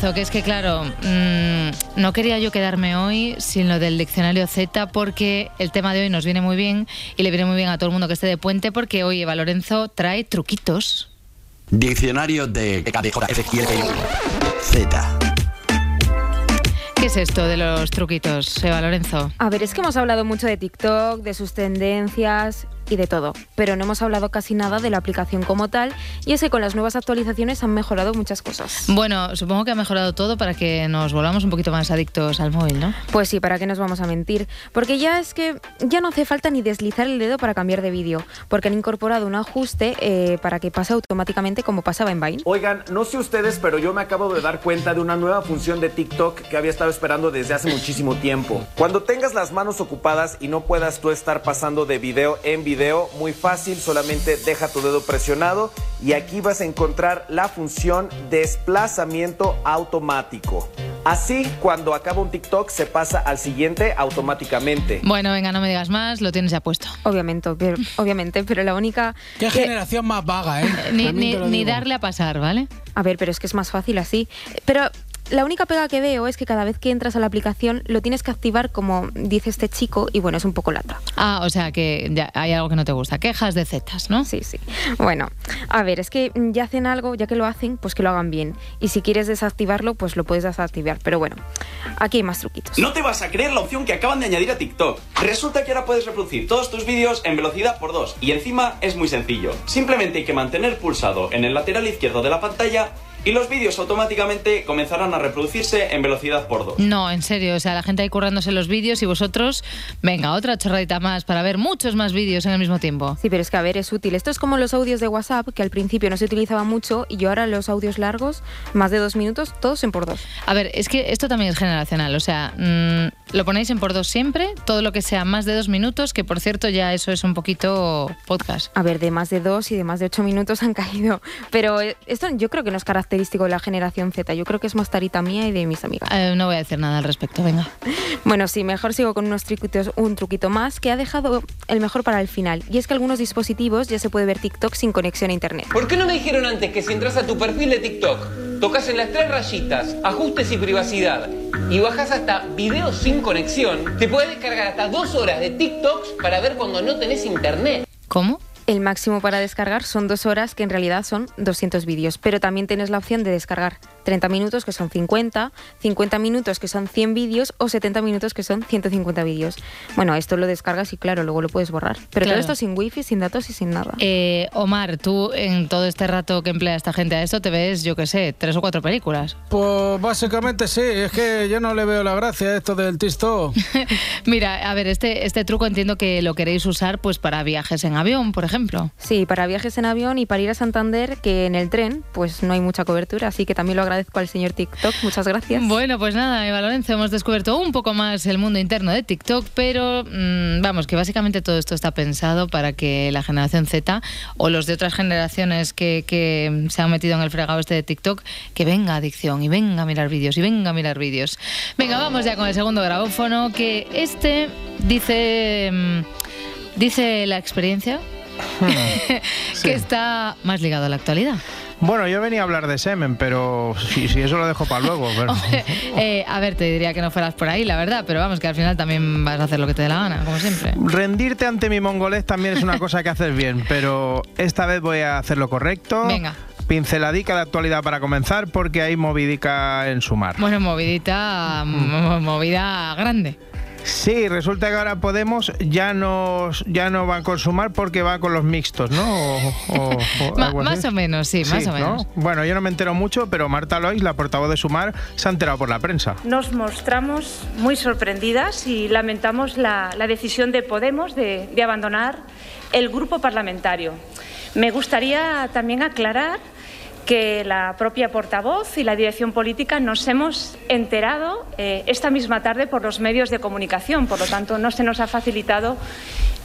Que es que claro, mm, no quería yo quedarme hoy sin lo del diccionario Z porque el tema de hoy nos viene muy bien y le viene muy bien a todo el mundo que esté de puente porque hoy Eva Lorenzo trae truquitos. Diccionario de Z. ¿Qué es esto de los truquitos, Eva Lorenzo? A ver, es que hemos hablado mucho de TikTok, de sus tendencias y de todo, pero no hemos hablado casi nada de la aplicación como tal y es que con las nuevas actualizaciones han mejorado muchas cosas. Bueno, supongo que ha mejorado todo para que nos volvamos un poquito más adictos al móvil, ¿no? Pues sí, ¿para qué nos vamos a mentir? Porque ya es que ya no hace falta ni deslizar el dedo para cambiar de vídeo, porque han incorporado un ajuste eh, para que pase automáticamente como pasaba en Vine. Oigan, no sé ustedes, pero yo me acabo de dar cuenta de una nueva función de TikTok que había estado esperando desde hace muchísimo tiempo. Cuando tengas las manos ocupadas y no puedas tú estar pasando de video en video, muy fácil, solamente deja tu dedo presionado y aquí vas a encontrar la función desplazamiento automático. Así, cuando acaba un TikTok, se pasa al siguiente automáticamente. Bueno, venga, no me digas más, lo tienes ya puesto. Obviamente, pero, *laughs* obviamente, pero la única... Qué que- generación más vaga, ¿eh? Ni, darle a pasar, ¿vale? A ver, pero es que es más fácil así. Pero la única pega que veo es que cada vez que entras a la aplicación lo tienes que activar como dice este chico y bueno, es un poco lata. Ah, o sea que ya hay algo que no te gusta. Quejas de zetas, ¿no? Sí, sí. Bueno, a ver, es que ya hacen algo, ya que lo hacen, pues que lo hagan bien. Y si quieres desactivarlo, pues lo puedes desactivar. Pero bueno, aquí hay más truquitos. No te vas a creer la opción que acaban de añadir a TikTok. Resulta que ahora puedes reproducir todos tus vídeos en velocidad por 2 y encima es muy sencillo. Simplemente hay que mantener pulsado en el lateral izquierdo de la pantalla y los vídeos automáticamente comenzarán a reproducirse en velocidad por 2. No, en serio, o sea, la gente ahí currándose los vídeos y vosotros, venga, otra chorradita más para ver muchos más vídeos en el mismo tiempo. Sí, pero es que a ver, es útil. Esto es como los audios de WhatsApp, que al principio no se utilizaba mucho y yo ahora los audios largos, más de dos minutos, todos en por dos. A ver, es que esto también es generacional, o sea, mm, lo ponéis en por dos siempre, todo lo que sea más de dos minutos, que por cierto ya eso es un poquito podcast. A ver, de más de dos y de más de ocho minutos han caído. Pero eh, esto yo creo que no es característico de la generación Z. Yo creo que es más tarita mía y de mis amigas. Eh, no voy a decir nada al respecto, venga. *laughs* Bueno, sí, mejor sigo con unos truquitos, un truquito más que ha dejado el mejor para el final. Y es que algunos dispositivos ya se puede ver TikTok sin conexión a internet. ¿Por qué no me dijeron antes que si entras a tu perfil de TikTok, tocas en las tres rayitas, ajustes y privacidad, y bajas hasta videos sin conexión, te puedes descargar hasta dos horas de TikToks para ver cuando no tenés internet? ¿Cómo? El máximo para descargar son dos horas, que en realidad son 200 vídeos. Pero también tienes la opción de descargar 30 minutos, que son 50, 50 minutos, que son 100 vídeos, o 70 minutos, que son 150 vídeos. Bueno, esto lo descargas y claro, luego lo puedes borrar. Pero Claro. todo esto sin wifi, sin datos y sin nada. Eh, Omar, tú en todo este rato que emplea esta gente a esto te ves, yo qué sé, tres o cuatro películas. Pues básicamente sí, es que yo no le veo la gracia a esto del TikTok. *laughs* Mira, a ver, este, este truco entiendo que lo queréis usar pues para viajes en avión, por ejemplo. Sí, para viajes en avión y para ir a Santander, que en el tren pues no hay mucha cobertura, así que también lo agradezco al señor TikTok. Muchas gracias. Bueno, pues nada, Eva Lorenzo, hemos descubierto un poco más el mundo interno de TikTok, pero mm, vamos, que básicamente todo esto está pensado para que la generación Z o los de otras generaciones que, que se han metido en el fregado este de TikTok, que venga adicción y venga a mirar vídeos y venga a mirar vídeos. Venga, vamos ya con el segundo grabófono, que este dice, mm, dice la experiencia *laughs* que está más ligado a la actualidad. Bueno, yo venía a hablar de semen, pero si, si eso lo dejo para luego. Pero... *laughs* Eh, a ver, te diría que no fueras por ahí, la verdad, pero vamos, que al final también vas a hacer lo que te dé la gana, como siempre. Rendirte ante mi mongolés también es una *laughs* cosa que haces bien, pero esta vez voy a hacer lo correcto. Venga. Pinceladica de actualidad para comenzar, porque hay movidica en sumar. Bueno, movidita, mo- movida grande. Sí, resulta que ahora Podemos ya no, ya no va con sumar porque va con los mixtos, ¿no? O- o- o *laughs* Ma- algo así. más o menos, sí, más o ¿no? menos. Bueno, yo no me entero mucho, pero Marta Lois, la portavoz de Sumar, se ha enterado por la prensa. Nos mostramos muy sorprendidas y lamentamos la, la decisión de Podemos de, de abandonar el grupo parlamentario. Me gustaría también aclarar que la propia portavoz y la dirección política nos hemos enterado eh, esta misma tarde por los medios de comunicación. Por lo tanto, no se nos ha facilitado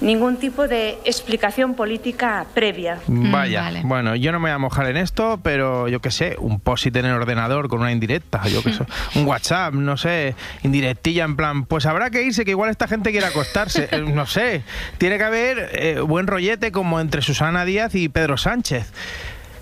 ningún tipo de explicación política previa. Vaya, bueno, yo no me voy a mojar en esto, pero yo qué sé, un post en el ordenador con una indirecta, yo qué sé, *laughs* un WhatsApp, no sé, indirectilla en plan, pues habrá que irse, que igual esta gente quiere acostarse, *laughs* eh, no sé, tiene que haber eh, buen rollete como entre Susana Díaz y Pedro Sánchez.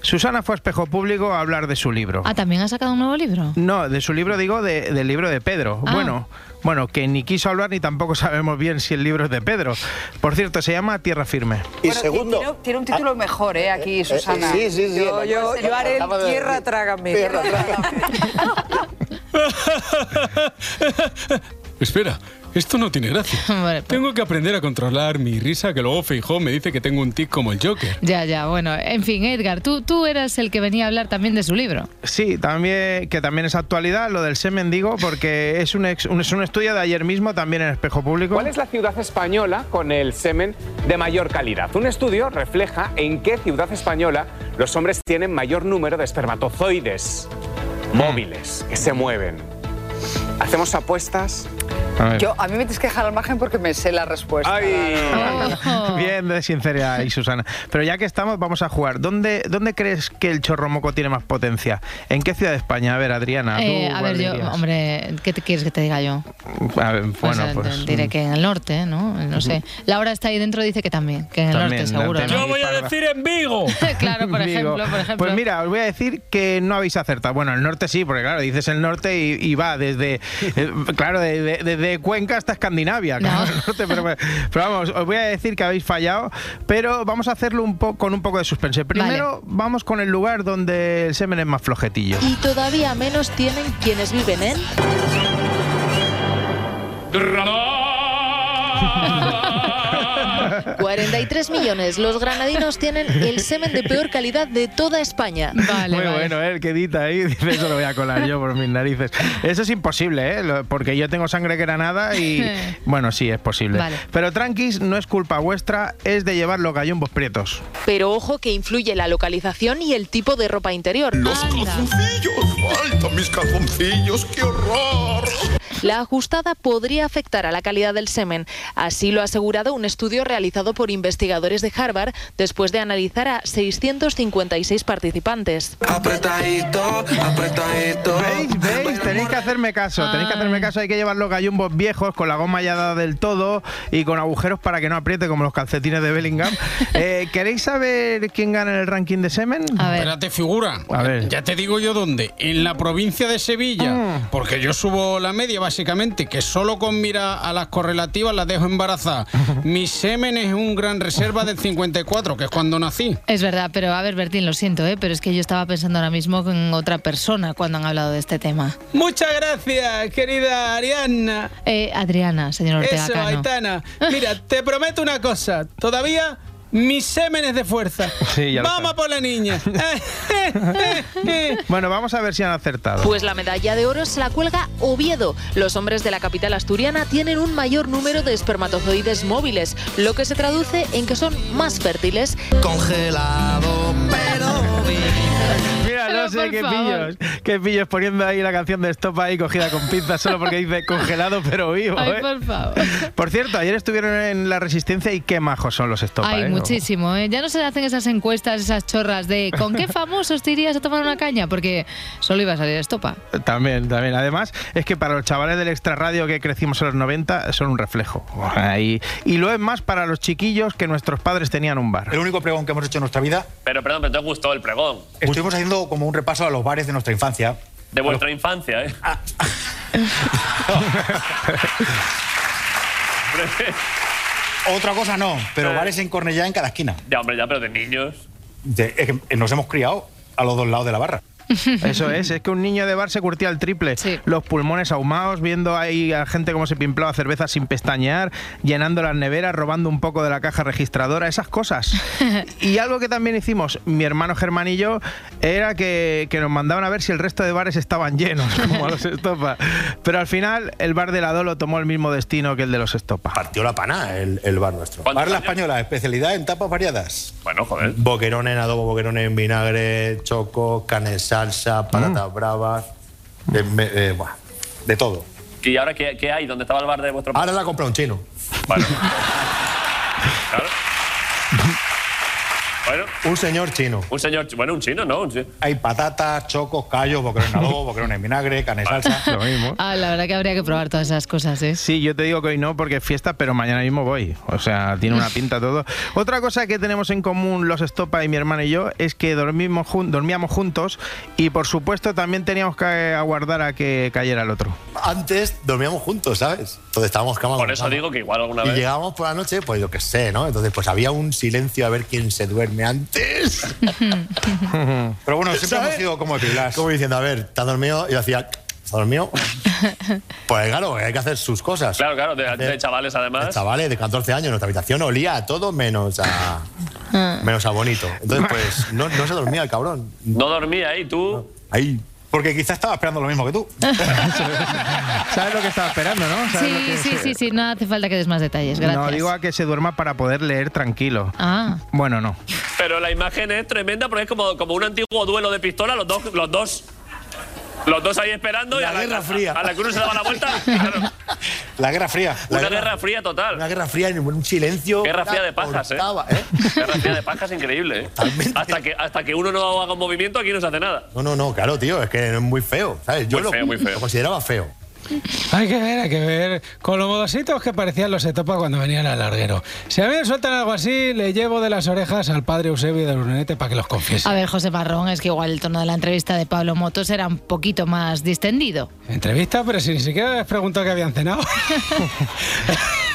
Susana fue a espejo público a hablar de su libro. Ah, ¿también ha sacado un nuevo libro? No, de su libro digo de- del libro de Pedro. Ah. Bueno, bueno, que ni quiso hablar ni tampoco sabemos bien si el libro es de Pedro. Por cierto, se llama Tierra Firme. Y segundo. Tiene, tiene un título mejor, ¿eh? Aquí, Susana. sí, sí, sí, Yo, yo, cosa yo haré el tierra, trágame. Tierra, *laughs* Espera, esto no tiene gracia. *laughs* Tengo que aprender a controlar mi risa, que luego Feijó me dice que tengo un tic como el Joker. Ya, ya, bueno, en fin, Edgar, tú, tú eras el que venía a hablar también de su libro. Sí, también que también es actualidad lo del semen digo porque es un, ex- un- es un estudio de ayer mismo también en espejo público. ¿Cuál es la ciudad española con el semen de mayor calidad? Un estudio refleja en qué ciudad española los hombres tienen mayor número de espermatozoides móviles que se mueven. ¿Hacemos apuestas? Yo, a mí me tienes que dejar al margen porque me sé la respuesta. *laughs* Bien de sinceridad ahí, Susana. Pero ya que estamos, vamos a jugar. ¿Dónde, ¿Dónde crees que el chorromoco tiene más potencia? ¿En qué ciudad de España? A ver, Adriana. ¿tú Eh, a ver, yo, dirías? hombre, ¿qué te quieres que te diga yo? A ver, bueno, sea, pues. diré que en el norte, ¿no? No sé. Laura está ahí dentro, dice que también, que en el También, norte seguro. Yo voy a decir en Vigo. *laughs* claro, por Vigo. ejemplo, por ejemplo. Pues mira, os voy a decir que no habéis acertado. Bueno, el norte sí, porque claro, dices el norte y, y va desde, eh, claro, de- de- desde Cuenca hasta Escandinavia. claro, el norte, pero, pero vamos, os voy a decir que habéis fallado, pero vamos a hacerlo un po con un poco de suspense. Primero, vamos con el lugar donde el semen es más flojetillo. Y todavía menos tienen quienes viven en... 43 millones. Los granadinos tienen el semen de peor calidad de toda España. Vale, Muy bueno, ¿eh? el que edita ahí, *laughs* dice eso lo voy a colar yo por mis narices. Eso es imposible, ¿eh? Porque yo tengo sangre granada y *laughs* bueno, sí, es posible. Vale. Pero tranquis, no es culpa vuestra, es de llevar los gallumbos prietos. Pero ojo que influye la localización y el tipo de ropa interior. Los calzoncillos, faltan mis calzoncillos, qué horror. La ajustada podría afectar a la calidad del semen. Así lo ha asegurado un estudio realizado por investigadores de Harvard después de analizar a 656 participantes. Apretadito, apretadito. Hacerme caso, tenéis que hacerme caso. Hay que llevar los gallumbos viejos con la goma ya dada del todo y con agujeros para que no apriete como los calcetines de Bellingham. *laughs* Eh, ¿Queréis saber quién gana en el ranking de semen? Espérate, figura. A ver. Ya te digo yo dónde. En la provincia de Sevilla. Mm. Porque yo subo la media, básicamente, que solo con mira a las correlativas las dejo embarazadas. *laughs* Mi semen es un gran reserva del 54, que es cuando nací. Es verdad, pero a ver, Bertín, lo siento, ¿eh? pero es que yo estaba pensando ahora mismo en otra persona cuando han hablado de este tema. Muchas gracias, querida Ariana. Eh, Adriana, señor Ortega Eso, Cano. Aitana. Mira, *laughs* te prometo una cosa. Todavía mis semen es de fuerza. Sí, ya Vamos a por la niña. *laughs* Bueno, vamos a ver si han acertado. Pues la medalla de oro se la cuelga Oviedo. Los hombres de la capital asturiana tienen un mayor número de espermatozoides móviles, lo que se traduce en que son más fértiles. Congelado, pero no sé qué favor. pillos. Qué pillos poniendo ahí la canción de Stop ahí cogida con pinzas solo porque dice congelado pero vivo. Ay, ¿eh? por favor. Por cierto, ayer estuvieron en la Resistencia y qué majos son los Stop Ay, ¿eh? muchísimo. ¿eh? Ya no se hacen esas encuestas, esas chorras de ¿con qué famosos te irías a tomar una caña? Porque solo iba a salir estopa. También, también. Además, es que para los chavales del extra radio que crecimos en los 90 son un reflejo. Ahí. Y lo es más para los chiquillos que nuestros padres tenían un bar. El único pregón que hemos hecho en nuestra vida. Pero perdón, pero te gustó el pregón. Estuvimos haciendo como un repaso a los bares de nuestra infancia. De vuestra infancia, ¿eh? *laughs* Otra cosa no, pero Eh. bares en Cornellá en cada esquina. ya, hombre, ya, pero de niños. De- es que nos hemos criado a los dos lados de la barra. *laughs* Eso es, es que un niño de bar se curtía el triple. Los pulmones ahumados, viendo ahí a gente cómo se pimplaba cerveza sin pestañear, llenando las neveras, robando un poco de la caja registradora, esas cosas. *laughs* y algo que también hicimos, mi hermano Germán y yo, era que, que nos mandaban a ver si el resto de bares estaban llenos, *laughs* como a los Estopa. Pero al final, el bar de la Dolo tomó el mismo destino que el de los Estopa. Partió la pana el, el bar nuestro. Bar La Española, especialidad en tapas variadas. Bueno, joder. Boquerones en adobo, boquerones en vinagre, choco, carne en salsa, patatas bravas. me- eh, buah, de todo. ¿Y ahora qué, qué hay? ¿Dónde estaba el bar de vuestro Ahora la compra un chino. Vale. *laughs* Claro. Bueno, Un señor chino. un señor, bueno, un chino, ¿no? Un chino. Hay patatas, chocos, callos, boquerón en adobo, boquerón en vinagre, carne y salsa. *laughs* Lo mismo. Ah, la verdad que habría que probar todas esas cosas, ¿eh? Sí, yo te digo que hoy no porque es fiesta, pero mañana mismo voy. O sea, tiene una *laughs* pinta todo. Otra cosa que tenemos en común los Estopa y mi hermana y yo es que dormimos jun- dormíamos juntos y por supuesto también teníamos que aguardar a que cayera el otro. Antes dormíamos juntos, ¿sabes? Entonces estábamos cama Por eso cama. digo que igual alguna Y vez. llegábamos por la noche, pues yo qué sé, ¿no? Entonces, pues había un silencio a ver quién se duerme antes. *laughs* Pero bueno, siempre hemos sido como pilas. Como diciendo, a ver, ¿estás dormido? Y yo hacía, ¿estás dormido? *laughs* Pues claro, hay que hacer sus cosas. Claro, claro, de, de chavales además. Chavales de 14 años, nuestra habitación olía a todo menos a, *laughs* menos a bonito. Entonces, pues no, no se dormía el cabrón. No dormía ahí, tú. Ahí. Porque quizás estaba esperando lo mismo que tú. *laughs* ¿Sabes lo que estaba esperando, no? ¿Sabes lo Sí, que sí, se- sí, sí, no hace falta que des más detalles, gracias. No, digo a que se duerma para poder leer tranquilo. Ah. Bueno, no. Pero la imagen es tremenda porque es como, como un antiguo duelo de pistola, los dos, los dos. Los dos ahí esperando y La a la, Guerra Fría. a la que uno se daba la vuelta. *laughs* claro. La Guerra Fría. La Una guerra fría total. Una guerra fría en un silencio. Guerra fría de pajas, ¿eh? ¿eh? Guerra fría de pajas increíble, ¿eh? Hasta que, hasta que uno no haga un movimiento, aquí no se hace nada. No, no, no, claro, tío, es que es muy feo, ¿sabes? Yo Muy lo, feo, muy feo. lo consideraba feo. Hay que ver, hay que ver. Con lo modositos que parecían los Etopa cuando venían al larguero. Si a mí me sueltan algo así, le llevo de las orejas al padre Eusebio de Brunete para que los confiese. A ver, José Marrón, es que igual el tono de la entrevista de Pablo Motos era un poquito más distendido. Entrevista, pero si ni siquiera les preguntó que habían cenado. *laughs*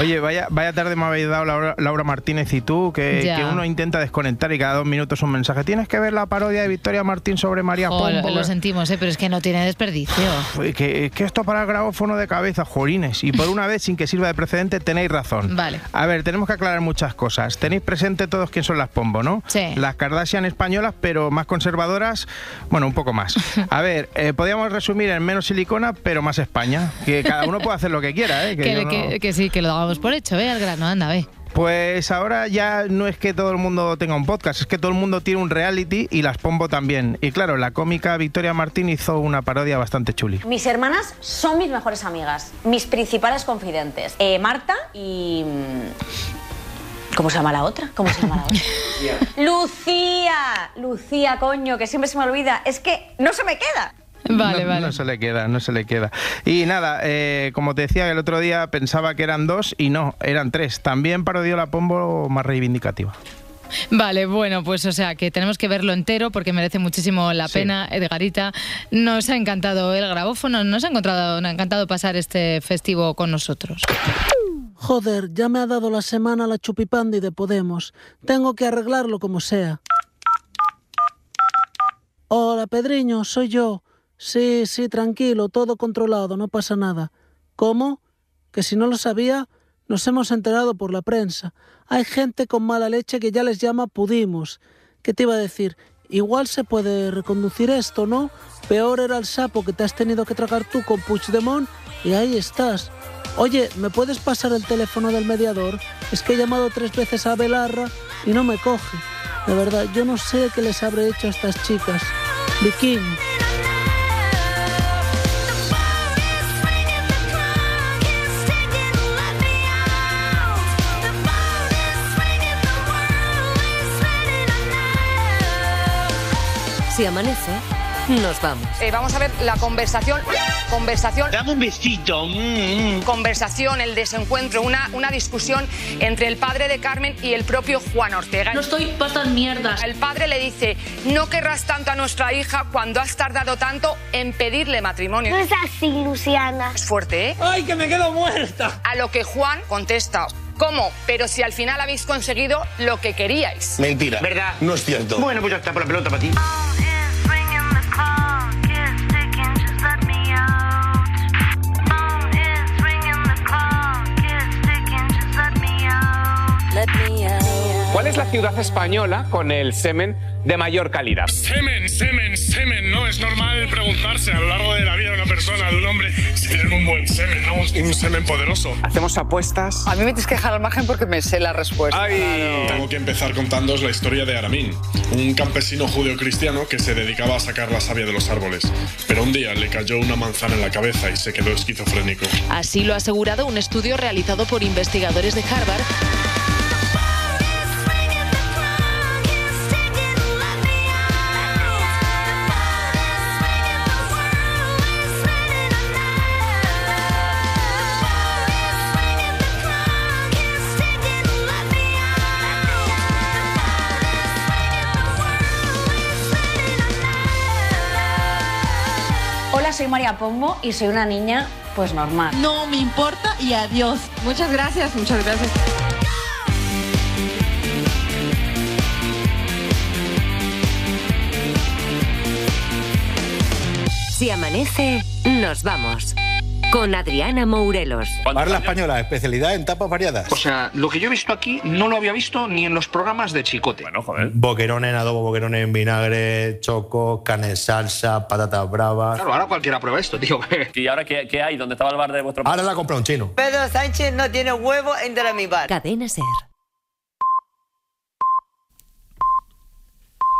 Oye, vaya, vaya tarde me habéis dado Laura, Laura Martínez y tú, que, que uno intenta desconectar y cada dos minutos un mensaje. Tienes que ver la parodia de Victoria Martín sobre María Jo, lo, Pombo. lo sentimos, ¿eh? pero es que no tiene desperdicio. Uy, Que, que esto para el grabófono de cabeza, jolines. Y por una vez, sin que sirva de precedente, tenéis razón. Vale. A ver, tenemos que aclarar muchas cosas. Tenéis presente todos quién son las Pombo, ¿no? Sí. Las Kardashian españolas, pero más conservadoras, bueno, un poco más. *laughs* A ver, eh, podríamos resumir en menos silicona, pero más España. Que cada uno puede hacer lo que quiera, ¿eh? Que Que, no- que sí, que lo hagamos por hecho, ve al grano, anda, ve. Pues ahora ya no es que todo el mundo tenga un podcast, es que todo el mundo tiene un reality y las Pombo también. Y claro, la cómica Victoria Martín hizo una parodia bastante chuli. Mis hermanas son mis mejores amigas, mis principales confidentes. Eh, Marta y... mm, ¿Cómo se llama la otra? ¿Cómo se llama la otra? *laughs* Lucía. Lucía, coño, que siempre se me olvida. Es que no se me queda. *laughs* Vale, no, vale. No se le queda, no se le queda. Y nada, eh, como te decía el otro día, pensaba que eran dos y no, eran tres. También parodió la Pombo más reivindicativa. Vale, bueno, pues o sea que tenemos que verlo entero porque merece muchísimo la Sí. pena. Edgarita, nos ha encantado el grabófono, nos ha, encontrado, nos ha encantado pasar este festivo con nosotros. Joder, ya me ha dado la semana la chupipandi de Podemos. Tengo que arreglarlo como sea. Hola, Pedriño, soy yo. Sí, sí, tranquilo, todo controlado, no pasa nada. ¿Cómo? Que si no lo sabía, nos hemos enterado por la prensa. Hay gente con mala leche que ya les llama pudimos. ¿Qué te iba a decir? Igual se puede reconducir esto, ¿no? Peor era el sapo que te has tenido que tragar tú con Puigdemont y ahí estás. Oye, ¿me puedes pasar el teléfono del mediador? Es que he llamado tres veces a Belarra y no me coge. De verdad, yo no sé qué les habré hecho a estas chicas. Viking. Si amanece, nos vamos. Eh, vamos a ver la conversación. Conversación. Dame un besito. Conversación, el desencuentro, una, una discusión entre el padre de Carmen y el propio Juan Ortega. No estoy pasando mierdas. El padre le dice: No querrás tanto a nuestra hija cuando has tardado tanto en pedirle matrimonio. No es así, Luciana. Es fuerte, ¿eh? ¡Ay, que me quedo muerta! A lo que Juan contesta. ¿Cómo? Pero si al final habéis conseguido lo que queríais. Mentira. ¿Verdad? No es cierto. Bueno, pues ya está por la pelota para ti. Es la ciudad española con el semen de mayor calidad? Semen, semen, semen. No es normal preguntarse a lo largo de la vida de una persona, de un hombre, si tiene un buen semen, ¿no? Un semen poderoso. ¿Hacemos apuestas? A mí me tienes que dejar al margen porque me sé la respuesta. Tengo que empezar contándoos la historia de Aramín, un campesino judeo-cristiano que se dedicaba a sacar la savia de los árboles. Pero un día le cayó una manzana en la cabeza y se quedó esquizofrénico. Así lo ha asegurado un estudio realizado por investigadores de Harvard María Pombo y soy una niña, pues normal. No me importa y adiós. Muchas gracias, muchas gracias. Si amanece, nos vamos. Con Adriana Mourelos. Parla española, especialidad en tapas variadas. O sea, lo que yo he visto aquí no lo había visto ni en los programas de Chicote. Bueno, joder. Boquerón en adobo, boquerón en vinagre, choco, carne en salsa, patatas bravas. Claro, ahora cualquiera prueba esto, tío. *laughs* ¿Y ahora qué, qué hay? ¿Dónde estaba el bar de vuestro Ahora la compra un chino. Pedro Sánchez no tiene huevo entre mi bar. Cadena Ser.